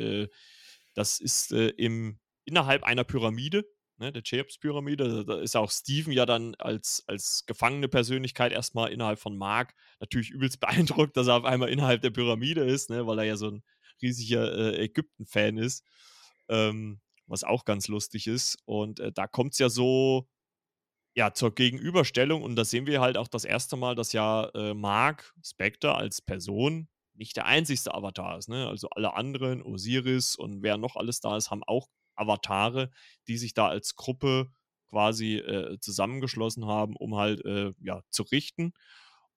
das ist, im innerhalb einer Pyramide, ne, der Cheops-Pyramide. Da ist auch Steven ja dann als als gefangene Persönlichkeit erstmal innerhalb von Mark natürlich übelst beeindruckt, dass er auf einmal innerhalb der Pyramide ist, ne, weil er ja so ein riesiger, äh, Ägypten-Fan ist, ähm, was auch ganz lustig ist. Und, äh, da kommt's ja so ja, zur Gegenüberstellung und da sehen wir halt auch das erste Mal, dass ja, äh, Mark Spectre als Person nicht der einzigste Avatar ist, ne? Also, alle anderen, Osiris und wer noch alles da ist, haben auch Avatare, die sich da als Gruppe quasi, äh, zusammengeschlossen haben, um halt, äh, ja, zu richten.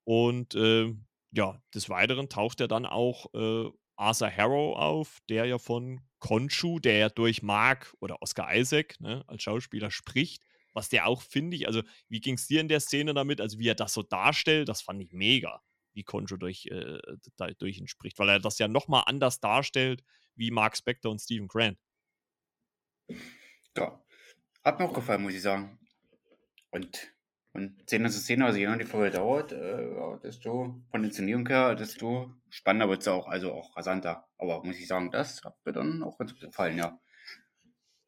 Und, ähm, ja, des Weiteren taucht ja dann auch, äh, Arthur Harrow auf, der ja von Khonshu, der ja durch Mark oder Oscar Isaac, ne, als Schauspieler spricht, was der auch, finde ich also, wie ging es dir in der Szene damit? Also, wie er das so darstellt, das fand ich mega, wie Khonshu durch, äh, durch ihn spricht, weil er das ja noch mal anders darstellt wie Mark Spector und Stephen Grant. Ja. Hat mir auch gefallen, muss ich sagen. Und von Szene zu Szene, also je länger die Folge dauert, äh, desto von der Inszenierung her, desto spannender wird es auch, also auch rasanter. Aber muss ich sagen, das hat mir dann auch ganz gut gefallen, ja.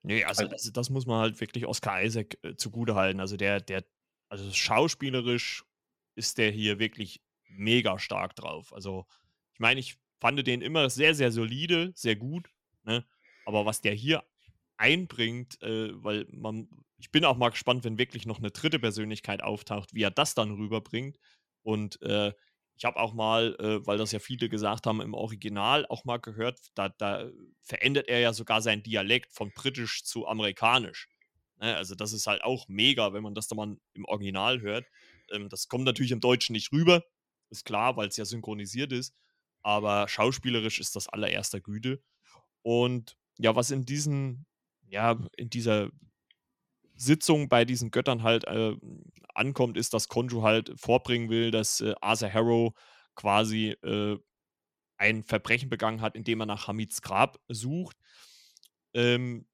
Ne, also Al das das muss man halt wirklich Oscar Isaac, äh, zugutehalten. Also der der also schauspielerisch ist der hier wirklich mega stark drauf. Also, ich meine, ich fand den immer sehr, sehr solide, sehr gut, ne? Aber was der hier einbringt, äh, weil man ich bin auch mal gespannt, wenn wirklich noch eine dritte Persönlichkeit auftaucht, wie er das dann rüberbringt. Und, äh, ich habe auch mal, äh, weil das ja viele gesagt haben, im Original auch mal gehört, da da verändert er ja sogar seinen Dialekt von Britisch zu Amerikanisch, ne? Also, das ist halt auch mega, wenn man das dann mal im Original hört. Ähm, das kommt natürlich im Deutschen nicht rüber, ist klar, weil es ja synchronisiert ist, aber schauspielerisch ist das allererster Güte. Und ja, was in diesen ja, in dieser Sitzung bei diesen Göttern halt, äh, ankommt, ist, dass Khonshu halt vorbringen will, dass, äh, Arthur Harrow quasi, äh, ein Verbrechen begangen hat, indem er nach Hamids Grab sucht. Ähm,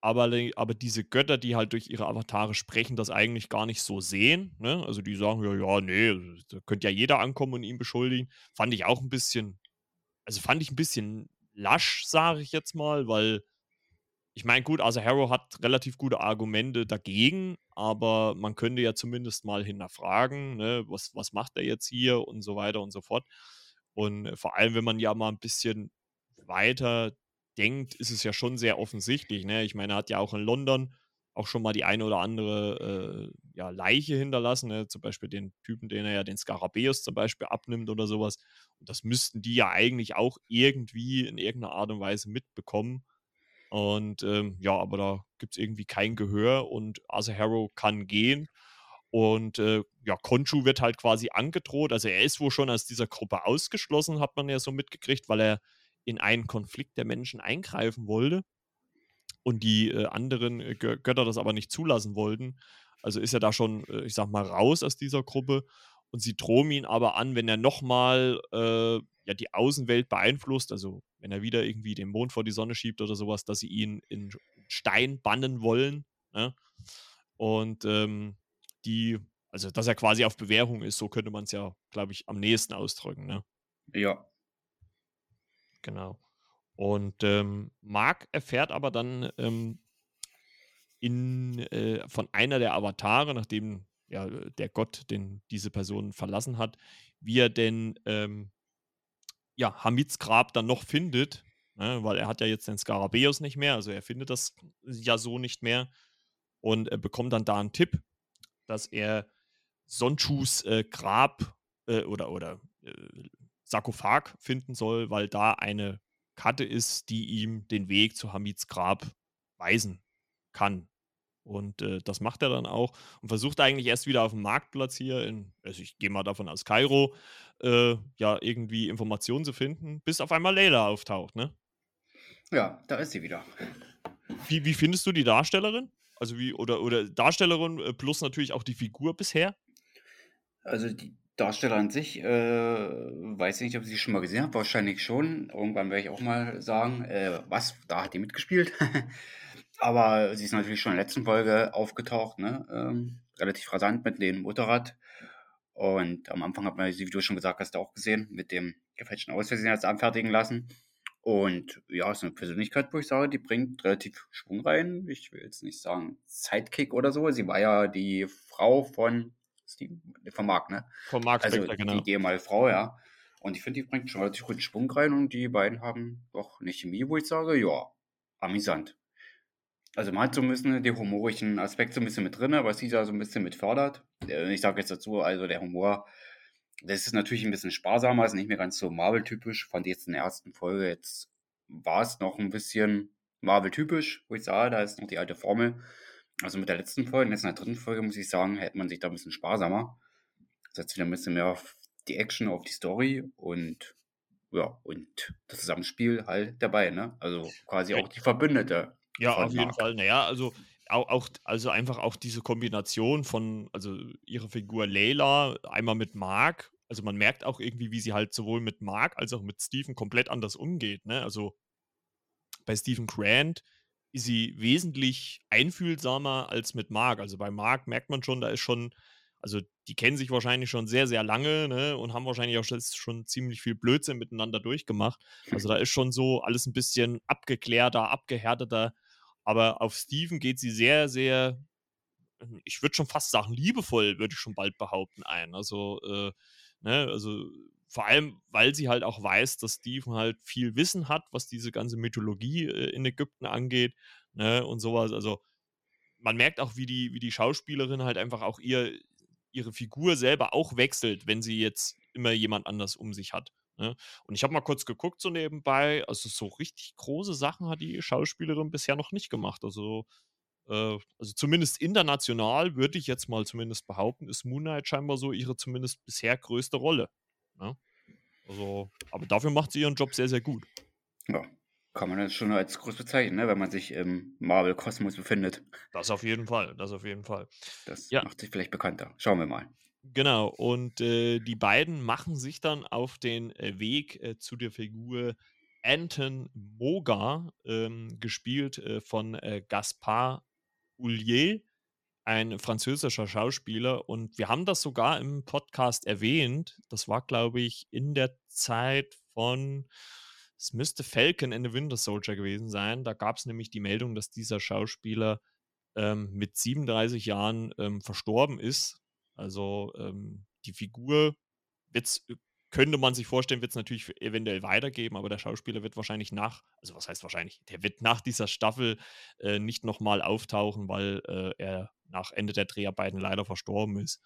aber, aber diese Götter, die halt durch ihre Avatare sprechen, das eigentlich gar nicht so sehen. Ne? Also die sagen ja, ja, nee, da könnte ja jeder ankommen und ihn beschuldigen. Fand ich auch ein bisschen, also fand ich ein bisschen lasch, sage ich jetzt mal, weil ich meine, gut, also Harrow hat relativ gute Argumente dagegen, aber man könnte ja zumindest mal hinterfragen, ne, was, was macht er jetzt hier und so weiter und so fort. Und vor allem, wenn man ja mal ein bisschen weiter denkt, ist es ja schon sehr offensichtlich. Ne? Ich meine, er hat ja auch in London auch schon mal die eine oder andere äh, ja, Leiche hinterlassen, ne? zum Beispiel den Typen, den er ja den Skarabäus zum Beispiel abnimmt oder sowas. Und das müssten die ja eigentlich auch irgendwie in irgendeiner Art und Weise mitbekommen. Und ähm, ja, aber da gibt es irgendwie kein Gehör und Arthur Harrow kann gehen. Und äh, ja, Konchu wird halt quasi angedroht. Also er ist wohl schon aus dieser Gruppe ausgeschlossen, hat man ja so mitgekriegt, weil er in einen Konflikt der Menschen eingreifen wollte und die äh, anderen äh, Götter das aber nicht zulassen wollten. Also ist er da schon, äh, ich sag mal, raus aus dieser Gruppe. Und sie drohen ihn aber an, wenn er nochmal äh, ja, die Außenwelt beeinflusst, also wenn er wieder irgendwie den Mond vor die Sonne schiebt oder sowas, dass sie ihn in Stein bannen wollen. Ne? Und ähm, die, also dass er quasi auf Bewährung ist, so könnte man es ja, glaube ich, am nächsten ausdrücken. Ne? Ja. Genau. Und ähm, Mark erfährt aber dann ähm, in, äh, von einer der Avatare, nachdem ja, der Gott, den diese Person verlassen hat, wie er denn ähm, ja, Hamids Grab dann noch findet, ne, weil er hat ja jetzt den Skarabäus nicht mehr, also er findet das ja so nicht mehr und er bekommt dann da einen Tipp, dass er Sonchus äh, Grab äh, oder, oder äh, Sarkophag finden soll, weil da eine Karte ist, die ihm den Weg zu Hamids Grab weisen kann. Und äh, das macht er dann auch und versucht eigentlich erst wieder auf dem Marktplatz hier in, also ich gehe mal davon aus Kairo, äh, ja, irgendwie Informationen zu finden, bis auf einmal Leila auftaucht, ne? Ja, da ist sie wieder. Wie, wie findest du die Darstellerin? Also wie, oder, oder Darstellerin äh, plus natürlich auch die Figur bisher? Also die Darsteller an sich, äh, weiß ich nicht, ob ich sie schon mal gesehen habe, wahrscheinlich schon. Irgendwann werde ich auch mal sagen, äh, was, da hat die mitgespielt. Aber sie ist natürlich schon in der letzten Folge aufgetaucht, ne? Ähm, relativ rasant mit dem Motorrad. Und am Anfang hat man sie, wie du schon gesagt hast, auch gesehen, mit dem gefälschten Ausweis jetzt anfertigen lassen. Und ja, ist eine Persönlichkeit, wo ich sage, die bringt relativ Schwung rein. Ich will jetzt nicht sagen Sidekick oder so. Sie war ja die Frau von Steven, von Mark, ne? Von Mark also Spector, genau. Die ehemalige Frau, ja. Und ich finde, die bringt schon relativ guten Schwung rein und die beiden haben doch eine Chemie, wo ich sage, ja, amüsant. Also man hat so ein bisschen den humorischen Aspekt so ein bisschen mit drin, was sie da so ein bisschen mit fördert. Äh, ich sage jetzt dazu, also der Humor, das ist natürlich ein bisschen sparsamer, ist nicht mehr ganz so Marvel-typisch. Fand ich jetzt in der ersten Folge, jetzt war es noch ein bisschen Marvel-typisch, wo ich sage, da ist noch die alte Formel. Also mit der letzten Folge, jetzt in der dritten Folge, muss ich sagen, hätte man sich da ein bisschen sparsamer. Setzt wieder ein bisschen mehr auf die Action, auf die Story und ja, und das Zusammenspiel halt dabei, ne? Also quasi auch die Verbündete ja, auf jeden Fall. Naja, also auch, auch, also einfach auch diese Kombination von, also ihre Figur Layla, einmal mit Mark, also man merkt auch irgendwie, wie sie halt sowohl mit Mark als auch mit Stephen komplett anders umgeht, ne? Also bei Stephen Grant ist sie wesentlich einfühlsamer als mit Mark. Also bei Mark merkt man schon, da ist schon, also die kennen sich wahrscheinlich schon sehr, sehr lange ne, und haben wahrscheinlich auch schon ziemlich viel Blödsinn miteinander durchgemacht. Also da ist schon so alles ein bisschen abgeklärter, abgehärteter. Aber auf Steven geht sie sehr, sehr, hm, ich würde schon fast sagen, liebevoll, würde ich schon bald behaupten, ein. Also, äh, ne, also vor allem, weil sie halt auch weiß, dass Steven halt viel Wissen hat, was diese ganze Mythologie äh, in Ägypten angeht, ne, und sowas. Also, man merkt auch, wie die, wie die Schauspielerin halt einfach auch ihr, ihre Figur selber auch wechselt, wenn sie jetzt immer jemand anders um sich hat. Ne? Und ich habe mal kurz geguckt, so nebenbei. Also, so richtig große Sachen hat die Schauspielerin bisher noch nicht gemacht. Also, äh, also zumindest international würde ich jetzt mal zumindest behaupten, ist Moon Knight scheinbar so ihre zumindest bisher größte Rolle. Ne? Also, aber dafür macht sie ihren Job sehr, sehr gut. Ja, kann man das schon als groß bezeichnen, ne? wenn man sich im Marvel-Kosmos befindet. Das auf jeden Fall, das auf jeden Fall. Das ja. macht sich vielleicht bekannter. Schauen wir mal. Genau, und äh, die beiden machen sich dann auf den äh, Weg äh, zu der Figur Anton Moga, ähm, gespielt äh, von äh, Gaspard Houllier, ein französischer Schauspieler. Und wir haben das sogar im Podcast erwähnt. Das war, glaube ich, in der Zeit von, es müsste Falcon in the Winter Soldier gewesen sein. Da gab es nämlich die Meldung, dass dieser Schauspieler ähm, mit 37 Jahren ähm, verstorben ist. Also ähm, die Figur wird äh, könnte man sich vorstellen, wird es natürlich eventuell weitergeben, aber der Schauspieler wird wahrscheinlich nach, also was heißt wahrscheinlich, der wird nach dieser Staffel äh, nicht nochmal auftauchen, weil äh, er nach Ende der Dreharbeiten leider verstorben ist.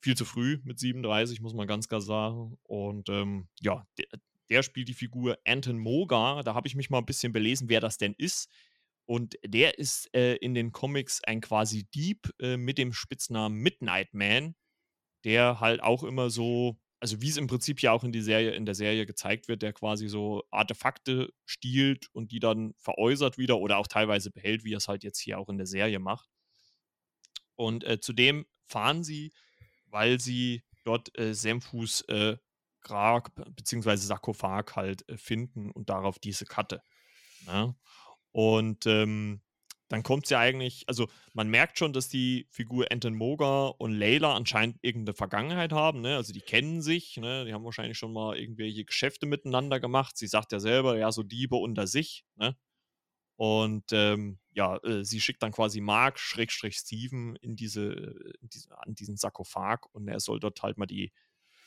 Viel zu früh mit 37, muss man ganz klar sagen. Und ähm, ja, der, der, spielt die Figur Anton Moga. Da habe ich mich mal ein bisschen belesen, wer das denn ist. Und der ist äh, in den Comics ein quasi Dieb äh, mit dem Spitznamen Midnight Man, der halt auch immer so also wie es im Prinzip ja auch in, die Serie, in der Serie gezeigt wird, der quasi so Artefakte stiehlt und die dann veräußert wieder oder auch teilweise behält, wie er es halt jetzt hier auch in der Serie macht. Und äh, zudem fahren sie, weil sie dort äh, Semfus äh, Grab bzw. Sarkophag halt äh, finden und darauf diese Karte. Ne? Und ähm, dann kommt sie eigentlich, also man merkt schon, dass die Figur Anton Moga und Layla anscheinend irgendeine Vergangenheit haben, ne? Also die kennen sich, ne? Die haben wahrscheinlich schon mal irgendwelche Geschäfte miteinander gemacht. Sie sagt ja selber, ja, so Diebe unter sich, ne? Und ähm, ja, äh, sie schickt dann quasi Mark, Schrägstrich Steven, in diese, in diese, an diesen Sarkophag und er soll dort halt mal die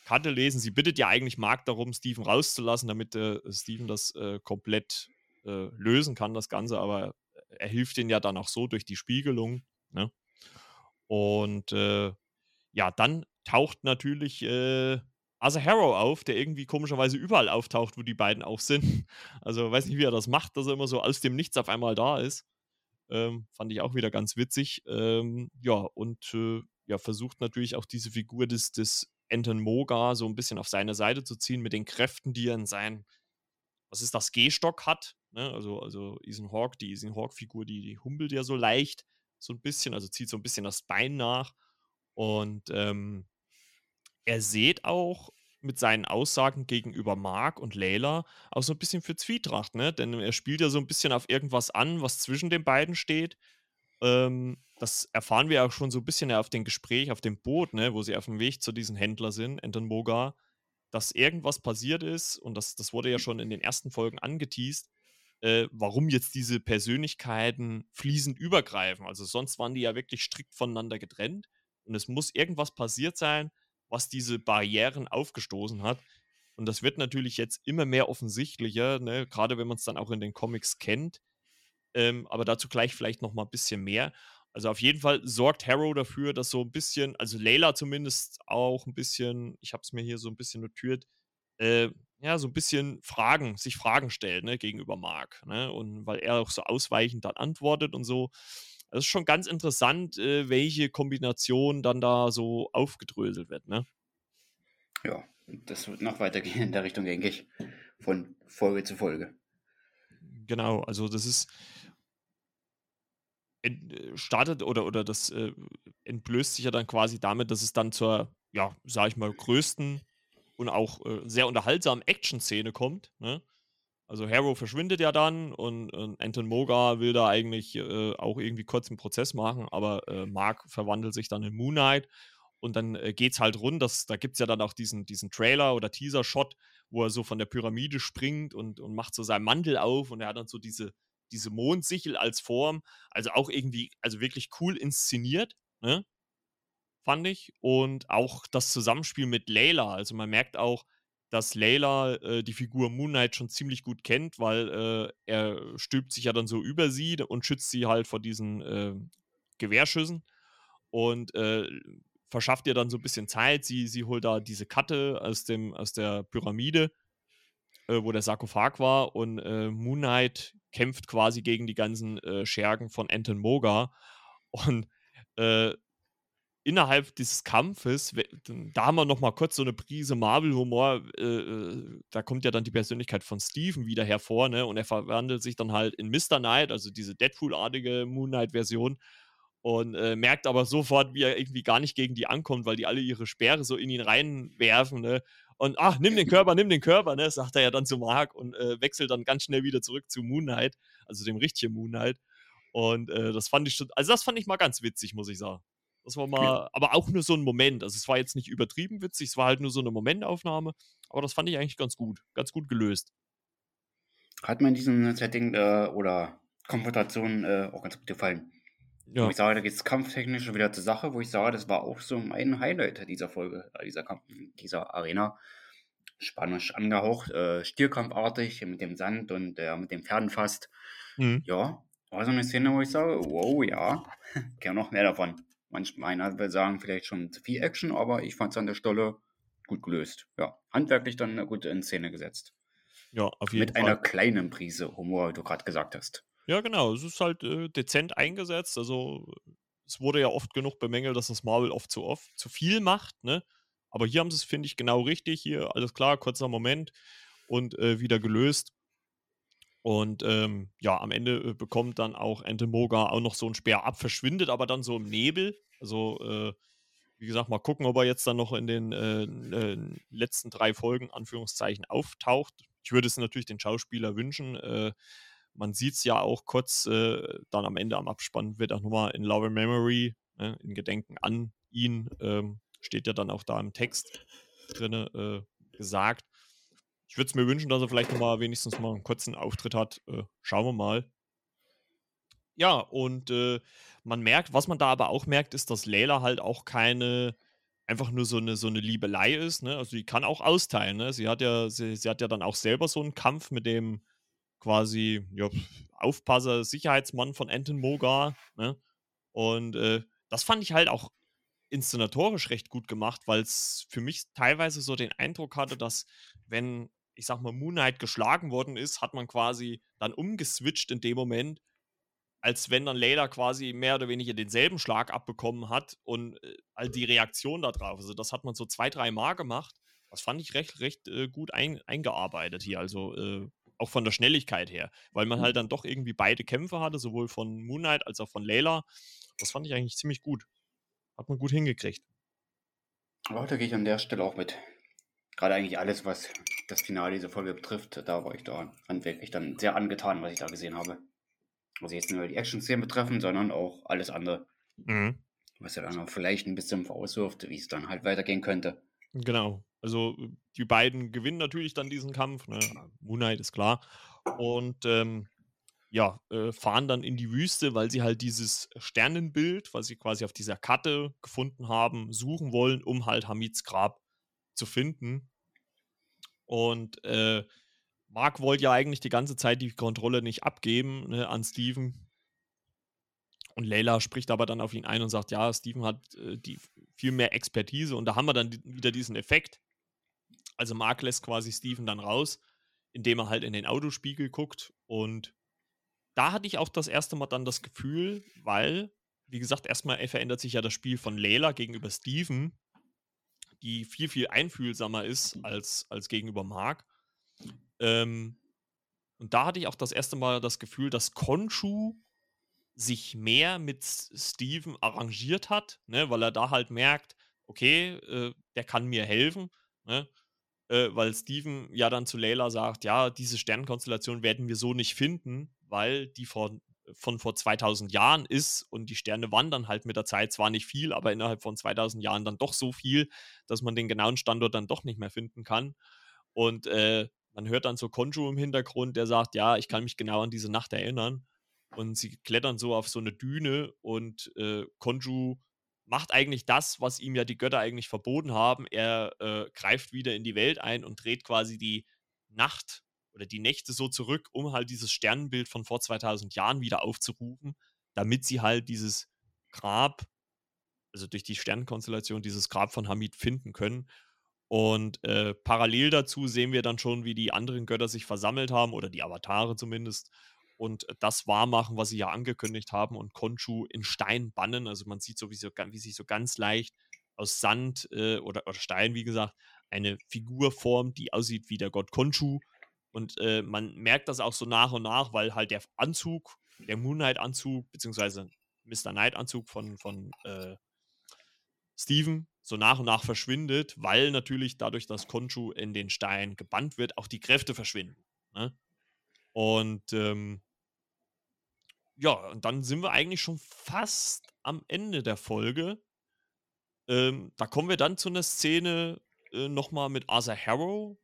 Karte lesen. Sie bittet ja eigentlich Mark darum, Steven rauszulassen, damit äh, Steven das äh, komplett äh, lösen kann, das Ganze, aber er hilft ihnen ja dann auch so durch die Spiegelung. Ne? Und äh, ja, dann taucht natürlich äh, Arthur Harrow auf, der irgendwie komischerweise überall auftaucht, wo die beiden auch sind. Also weiß nicht, wie er das macht, dass er immer so aus dem Nichts auf einmal da ist. Ähm, fand ich auch wieder ganz witzig. Ähm, ja, und äh, ja, versucht natürlich auch diese Figur des, des Anton Moga so ein bisschen auf seine Seite zu ziehen mit den Kräften, die er in seinen, was ist das, Gehstock hat. Ne? Also, also Ethan Hawke, die Ethan Hawke-Figur, die, die humpelt ja so leicht, so ein bisschen, also zieht so ein bisschen das Bein nach. Und ähm, er sieht auch mit seinen Aussagen gegenüber Mark und Layla auch so ein bisschen für Zwietracht, ne? Denn er spielt ja so ein bisschen auf irgendwas an, was zwischen den beiden steht. Ähm, das erfahren wir auch schon so ein bisschen auf dem Gespräch auf dem Boot, ne? Wo sie auf dem Weg zu diesem Händler sind, Anton Moga, dass irgendwas passiert ist und das, das wurde ja schon in den ersten Folgen angeteased, äh, warum jetzt diese Persönlichkeiten fließend übergreifen. Also sonst waren die ja wirklich strikt voneinander getrennt. Und es muss irgendwas passiert sein, was diese Barrieren aufgestoßen hat. Und das wird natürlich jetzt immer mehr offensichtlicher, ne? gerade wenn man es dann auch in den Comics kennt. Ähm, aber dazu gleich vielleicht noch mal ein bisschen mehr. Also auf jeden Fall sorgt Harrow dafür, dass so ein bisschen, also Layla zumindest auch ein bisschen, ich habe es mir hier so ein bisschen notiert, äh, ja, so ein bisschen Fragen, sich Fragen stellt, ne, gegenüber Mark, ne? Und weil er auch so ausweichend dann antwortet und so. Das ist schon ganz interessant, äh, welche Kombination dann da so aufgedröselt wird, ne? Ja, das wird noch weitergehen in der Richtung, denke ich, von Folge zu Folge. Genau, also das ist äh, startet oder, oder das äh, entblößt sich ja dann quasi damit, dass es dann zur, ja, sag ich mal, größten und auch äh, sehr unterhaltsamen Action-Szene kommt. Ne? Also Harrow verschwindet ja dann und, und Anton Moga will da eigentlich äh, auch irgendwie kurz einen Prozess machen, aber äh, Mark verwandelt sich dann in Moon Knight und dann äh, geht's halt rund. Das, da gibt es ja dann auch diesen, diesen Trailer oder Teaser-Shot, wo er so von der Pyramide springt und, und macht so seinen Mantel auf und er hat dann so diese, diese Mondsichel als Form. Also auch irgendwie, also wirklich cool inszeniert. Ne? Fand ich. Und auch das Zusammenspiel mit Layla. Also man merkt auch, dass Layla äh, die Figur Moon Knight schon ziemlich gut kennt, weil äh, er stülpt sich ja dann so über sie und schützt sie halt vor diesen äh, Gewehrschüssen und äh, verschafft ihr dann so ein bisschen Zeit. Sie, sie holt da diese Katte aus, dem, aus der Pyramide, äh, wo der Sarkophag war und äh, Moon Knight kämpft quasi gegen die ganzen Schergen von Anton Moga und innerhalb dieses Kampfes, da haben wir noch mal kurz so eine Prise Marvel-Humor, äh, äh, da kommt ja dann die Persönlichkeit von Steven wieder hervor, ne? Und er verwandelt sich dann halt in Mr. Knight, also diese Deadpool-artige Moon Knight-Version. Und äh, merkt aber sofort, wie er irgendwie gar nicht gegen die ankommt, weil die alle ihre Speere so in ihn reinwerfen, ne? Und ach, nimm den Körper, nimm den Körper, ne, sagt er ja dann zu Mark und äh, wechselt dann ganz schnell wieder zurück zu Moon Knight, also dem richtigen Moon Knight. Und äh, das fand ich schon, also das fand ich mal ganz witzig, muss ich sagen. Das war mal, ja. aber auch nur so ein Moment. Also es war jetzt nicht übertrieben witzig, es war halt nur so eine Momentaufnahme. Aber das fand ich eigentlich ganz gut, ganz gut gelöst. Hat mir in diesem Setting äh, oder Konfrontation äh, auch ganz gut gefallen. Ja. Wo ich sage, da geht es kampftechnisch wieder zur Sache, wo ich sage, das war auch so mein Highlight dieser Folge, äh, dieser Kampf, dieser Arena. Spanisch angehaucht, äh, Stierkampfartig mit dem Sand und äh, mit dem Pferden fast. Mhm. Ja, war so eine Szene, wo ich sage, wow, ja, gerne noch mehr davon. Manchmal einer will sagen, vielleicht schon zu viel Action, aber ich fand es an der Stelle gut gelöst. Ja, handwerklich dann gut in Szene gesetzt. Ja, auf jeden Mit Fall. Mit einer kleinen Prise Humor, wie du gerade gesagt hast. Ja, genau. Es ist halt äh, dezent eingesetzt. Also, es wurde ja oft genug bemängelt, dass das Marvel oft zu oft zu viel macht, ne? Aber hier haben sie es, finde ich, genau richtig. Hier, alles klar, kurzer Moment und äh, wieder gelöst. Und ähm, ja, am Ende äh, bekommt dann auch Entemoga auch noch so ein Speer ab, verschwindet aber dann so im Nebel. Also, äh, wie gesagt, mal gucken, ob er jetzt dann noch in den äh, äh letzten drei Folgen, Anführungszeichen, auftaucht. Ich würde es natürlich den Schauspieler wünschen. Äh, man sieht es ja auch kurz äh, dann am Ende am Abspann, wird auch nochmal in Love and Memory, ne, in Gedenken an ihn, ähm, steht ja dann auch da im Text drin gesagt ich würde es mir wünschen, dass er vielleicht nochmal wenigstens mal einen kurzen Auftritt hat. Äh, schauen wir mal. Ja, und äh, man merkt, was man da aber auch merkt, ist, dass Layla halt auch keine, einfach nur so eine, so eine Liebelei ist. Ne? Also die kann auch austeilen. Ne? Sie, hat ja, sie, sie hat ja dann auch selber so einen Kampf mit dem quasi ja, Aufpasser, Sicherheitsmann von Anton Mogar. Ne? Und äh, das fand ich halt auch inszenatorisch recht gut gemacht, weil es für mich teilweise so den Eindruck hatte, dass wenn ich sag mal, Moon Knight geschlagen worden ist, hat man quasi dann umgeswitcht in dem Moment, als wenn dann Layla quasi mehr oder weniger denselben Schlag abbekommen hat und äh, all die Reaktion darauf. Also das hat man so zwei, drei Mal gemacht. Das fand ich recht, recht äh, gut ein, eingearbeitet hier. Also äh, auch von der Schnelligkeit her, weil man halt mhm. dann doch irgendwie beide Kämpfe hatte, sowohl von Moon Knight als auch von Layla. Das fand ich eigentlich ziemlich gut. Hat man gut hingekriegt. Aber da gehe ich an der Stelle auch mit. Gerade eigentlich alles, was das Finale dieser Folge betrifft, da war ich da wirklich dann sehr angetan, was ich da gesehen habe. Also jetzt nicht nur die Action-Szenen betreffen, sondern auch alles andere. Mhm. Was ja dann auch vielleicht ein bisschen vorauswirft, wie es dann halt weitergehen könnte. Genau. Also die beiden gewinnen natürlich dann diesen Kampf. Ne? Moon Knight ist klar. Und ähm, ja, äh, fahren dann in die Wüste, weil sie halt dieses Sternenbild, was sie quasi auf dieser Karte gefunden haben, suchen wollen, um halt Hamids Grab zu finden. Und äh, Mark wollte ja eigentlich die ganze Zeit die Kontrolle nicht abgeben ne, an Steven. Und Layla spricht aber dann auf ihn ein und sagt, ja, Steven hat äh, die viel mehr Expertise. Und da haben wir dann die, wieder diesen Effekt. Also Mark lässt quasi Steven dann raus, indem er halt in den Autospiegel guckt. Und da hatte ich auch das erste Mal dann das Gefühl, weil, wie gesagt, erstmal verändert sich ja das Spiel von Layla gegenüber Steven die viel, viel einfühlsamer ist als, als gegenüber Mark. Ähm, und da hatte ich auch das erste Mal das Gefühl, dass Konshu sich mehr mit Steven arrangiert hat, ne, weil er da halt merkt, okay, äh, der kann mir helfen, ne, äh, weil Steven ja dann zu Layla sagt, ja, diese Sternenkonstellation werden wir so nicht finden, weil die von von vor 2000 Jahren ist und die Sterne wandern halt mit der Zeit zwar nicht viel, aber innerhalb von 2000 Jahren dann doch so viel, dass man den genauen Standort dann doch nicht mehr finden kann. Und äh, man hört dann so Konju im Hintergrund, der sagt, ja, ich kann mich genau an diese Nacht erinnern. Und sie klettern so auf so eine Düne und äh, Konju macht eigentlich das, was ihm ja die Götter eigentlich verboten haben. Er äh, greift wieder in die Welt ein und dreht quasi die Nacht oder die Nächte so zurück, um halt dieses Sternenbild von vor 2000 Jahren wieder aufzurufen, damit sie halt dieses Grab, also durch die Sternenkonstellation, dieses Grab von Hamid finden können. Und äh, parallel dazu sehen wir dann schon, wie die anderen Götter sich versammelt haben, oder die Avatare zumindest, und das wahrmachen, was sie ja angekündigt haben, und Konshu in Stein bannen. Also man sieht sowieso, wie sich so ganz leicht aus Sand äh, oder, oder Stein, wie gesagt, eine Figur formt, die aussieht wie der Gott Konshu. Und äh, man merkt das auch so nach und nach, weil halt der Anzug, der Moon Knight-Anzug, beziehungsweise Mr. Knight-Anzug von, von äh, Steven so nach und nach verschwindet, weil natürlich dadurch, dass Konchu in den Stein gebannt wird, auch die Kräfte verschwinden. Ne? Und ähm, ja, und dann sind wir eigentlich schon fast am Ende der Folge. Ähm, da kommen wir dann zu einer Szene äh, nochmal mit Arthur Harrow,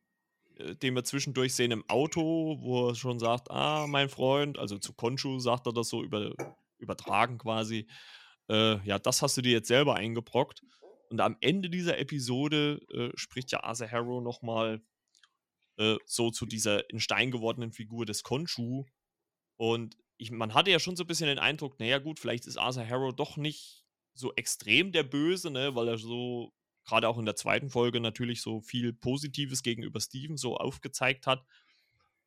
den wir zwischendurch sehen im Auto, wo er schon sagt, ah, mein Freund, also zu Konchu sagt er das so über, übertragen quasi, äh, ja, das hast du dir jetzt selber eingebrockt. Und am Ende dieser Episode äh, spricht ja Arthur Harrow nochmal äh, so zu dieser in Stein gewordenen Figur des Konchu. Und ich, man hatte ja schon so ein bisschen den Eindruck, naja gut, vielleicht ist Arthur Harrow doch nicht so extrem der Böse, ne, weil er so gerade auch in der zweiten Folge natürlich so viel Positives gegenüber Steven so aufgezeigt hat.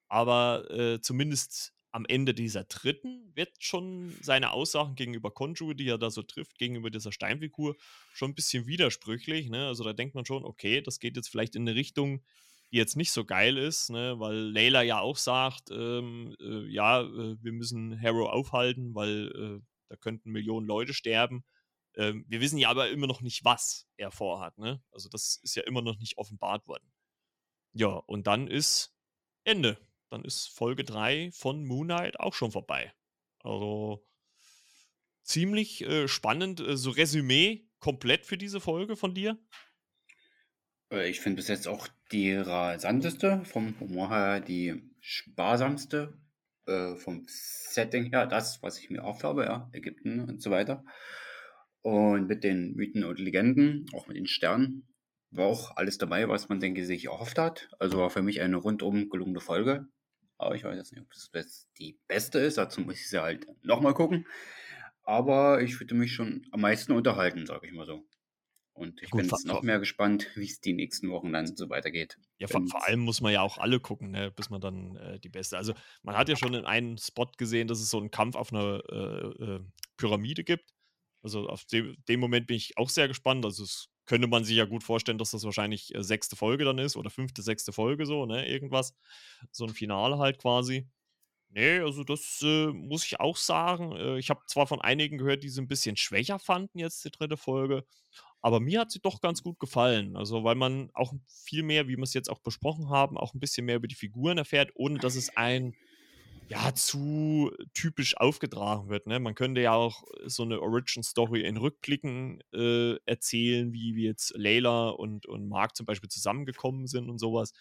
Aber äh, zumindest am Ende dieser dritten wird schon seine Aussagen gegenüber Konju, die er da so trifft, gegenüber dieser Steinfigur, schon ein bisschen widersprüchlich. Ne? Also da denkt man schon, okay, das geht jetzt vielleicht in eine Richtung, die jetzt nicht so geil ist, ne? weil Layla ja auch sagt, ähm, äh, ja, äh, wir müssen Harrow aufhalten, weil äh, da könnten Millionen Leute sterben. Ähm, wir wissen ja aber immer noch nicht, was er vorhat. Ne? Also das ist ja immer noch nicht offenbart worden. Ja, und dann ist Ende. Dann ist Folge 3 von Moon Knight auch schon vorbei. Also ziemlich äh, spannend. Äh, so Resümee komplett für diese Folge von dir? Äh, ich finde bis jetzt auch die rasanteste, vom Humor her die sparsamste, äh, vom Setting her das, was ich mir aufhabe, ja, Ägypten und so weiter. Und mit den Mythen und Legenden, auch mit den Sternen, war auch alles dabei, was man, denke ich, sich erhofft hat. Also war für mich eine rundum gelungene Folge. Aber ich weiß jetzt nicht, ob das die beste ist. Dazu muss ich sie halt nochmal gucken. Aber ich würde mich schon am meisten unterhalten, sage ich mal so. Und ich Gut, bin jetzt noch mehr gespannt, wie es die nächsten Wochen dann so weitergeht. Ja, vor, vor, allem muss man ja auch alle gucken, ne, bis man dann äh, die beste. Also man hat ja schon in einem Spot gesehen, dass es so einen Kampf auf einer äh, äh, Pyramide gibt. Also auf dem, dem, Moment bin ich auch sehr gespannt. Also es könnte man sich ja gut vorstellen, dass das wahrscheinlich äh, sechste Folge dann ist oder fünfte, sechste Folge so, ne, irgendwas. So ein Finale halt quasi. Nee, also das äh, muss ich auch sagen. Äh, ich habe zwar von einigen gehört, die sie ein bisschen schwächer fanden, jetzt die dritte Folge, aber mir hat sie doch ganz gut gefallen. Also, weil man auch viel mehr, wie wir es jetzt auch besprochen haben, auch ein bisschen mehr über die Figuren erfährt, ohne dass es ein ja, zu typisch aufgetragen wird. Ne? Man könnte ja auch so eine Origin-Story in Rückblicken äh, erzählen, wie, wie jetzt Layla und, und Mark zum Beispiel zusammengekommen sind und sowas.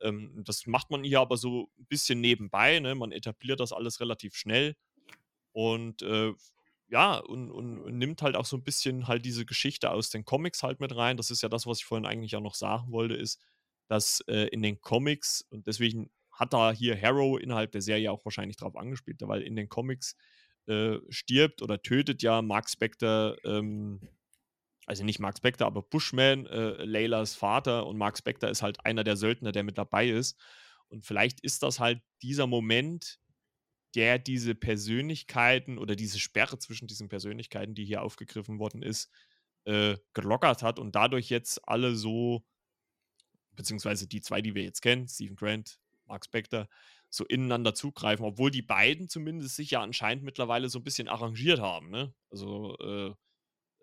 Ähm, das macht man hier aber so ein bisschen nebenbei. Ne? Man etabliert das alles relativ schnell. Und äh, ja, und, und, und, nimmt halt auch so ein bisschen halt diese Geschichte aus den Comics halt mit rein. Das ist ja das, was ich vorhin eigentlich auch noch sagen wollte, ist, dass äh, in den Comics, und deswegen hat da hier Harrow innerhalb der Serie auch wahrscheinlich drauf angespielt, weil in den Comics äh, stirbt oder tötet ja Mark Spector, ähm, also nicht Mark Spector, aber Bushman, äh, Laylas Vater und Mark Spector ist halt einer der Söldner, der mit dabei ist. Und vielleicht ist das halt dieser Moment, der diese Persönlichkeiten oder diese Sperre zwischen diesen Persönlichkeiten, die hier aufgegriffen worden ist, äh, gelockert hat und dadurch jetzt alle so, beziehungsweise die zwei, die wir jetzt kennen, Stephen Grant, Mark Spector, so ineinander zugreifen, obwohl die beiden zumindest sich ja anscheinend mittlerweile so ein bisschen arrangiert haben. Ne? Also äh,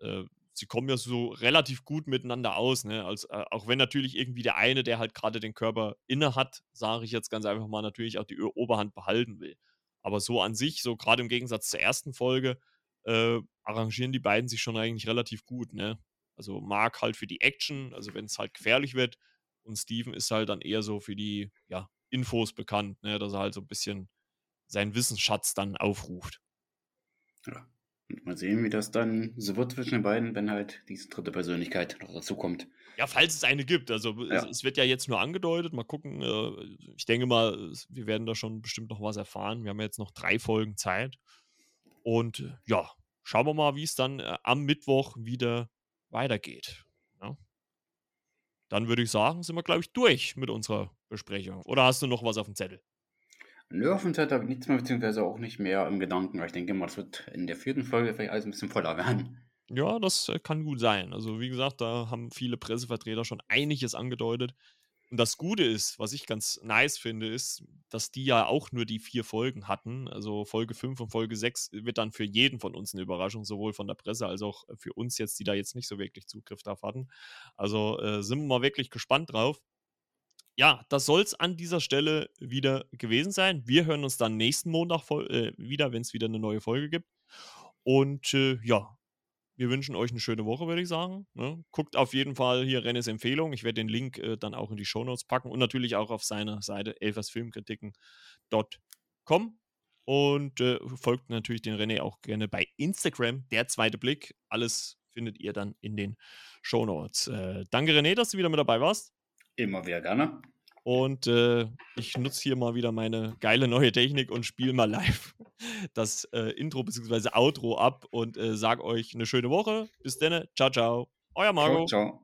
äh, sie kommen ja so relativ gut miteinander aus, ne? Als, äh, auch wenn natürlich irgendwie der eine, der halt gerade den Körper inne hat, sage ich jetzt ganz einfach mal, natürlich auch die Oberhand behalten will. Aber so an sich, so gerade im Gegensatz zur ersten Folge, äh, arrangieren die beiden sich schon eigentlich relativ gut, ne? Also Mark halt für die Action, also wenn es halt gefährlich wird, und Steven ist halt dann eher so für die, ja, Infos bekannt, ne? dass er halt so ein bisschen seinen Wissensschatz dann aufruft. Ja. Und mal sehen, wie das dann so wird zwischen den beiden, wenn halt diese dritte Persönlichkeit noch dazu kommt. Ja, falls es eine gibt. Also ja. es, es, wird ja jetzt nur angedeutet. Mal gucken. Äh, ich denke mal, wir werden da schon bestimmt noch was erfahren. Wir haben jetzt noch drei Folgen Zeit. Und äh, ja, schauen wir mal, wie es dann äh, am Mittwoch wieder weitergeht. Dann würde ich sagen, sind wir, glaube ich, durch mit unserer Besprechung. Oder hast du noch was auf dem Zettel? Nö, auf dem Zettel habe ich nichts mehr, beziehungsweise auch nicht mehr im Gedanken. Ich denke mal, es wird in der vierten Folge vielleicht alles ein bisschen voller werden. Ja, das äh, kann gut sein. Also, wie gesagt, da haben viele Pressevertreter schon einiges angedeutet. Und das Gute ist, was ich ganz nice finde, ist, dass die ja auch nur die vier Folgen hatten. Also Folge 5 und Folge 6 wird dann für jeden von uns eine Überraschung, sowohl von der Presse als auch für uns jetzt, die da jetzt nicht so wirklich Zugriff darauf hatten. Also äh, sind wir mal wirklich gespannt drauf. Ja, das soll es an dieser Stelle wieder gewesen sein. Wir hören uns dann nächsten Montag äh, wieder, wenn es wieder eine neue Folge gibt. Und äh, ja, wir wünschen euch eine schöne Woche, würde ich sagen. Ne? Guckt auf jeden Fall hier Rennes Empfehlung. Ich werde den Link äh, dann auch in die Shownotes packen und natürlich auch auf seiner Seite elfersfilmkritiken.com. Und äh, folgt natürlich den René auch gerne bei Instagram, der zweite Blick. Alles findet ihr dann in den Shownotes. Äh, danke, René, dass du wieder mit dabei warst. Immer wieder gerne. Und äh, ich nutze hier mal wieder meine geile neue Technik und spiele mal live das äh, Intro bzw. Outro ab und äh, sage euch eine schöne Woche. Bis dann. Ciao, ciao. Euer Marco. Ciao, ciao.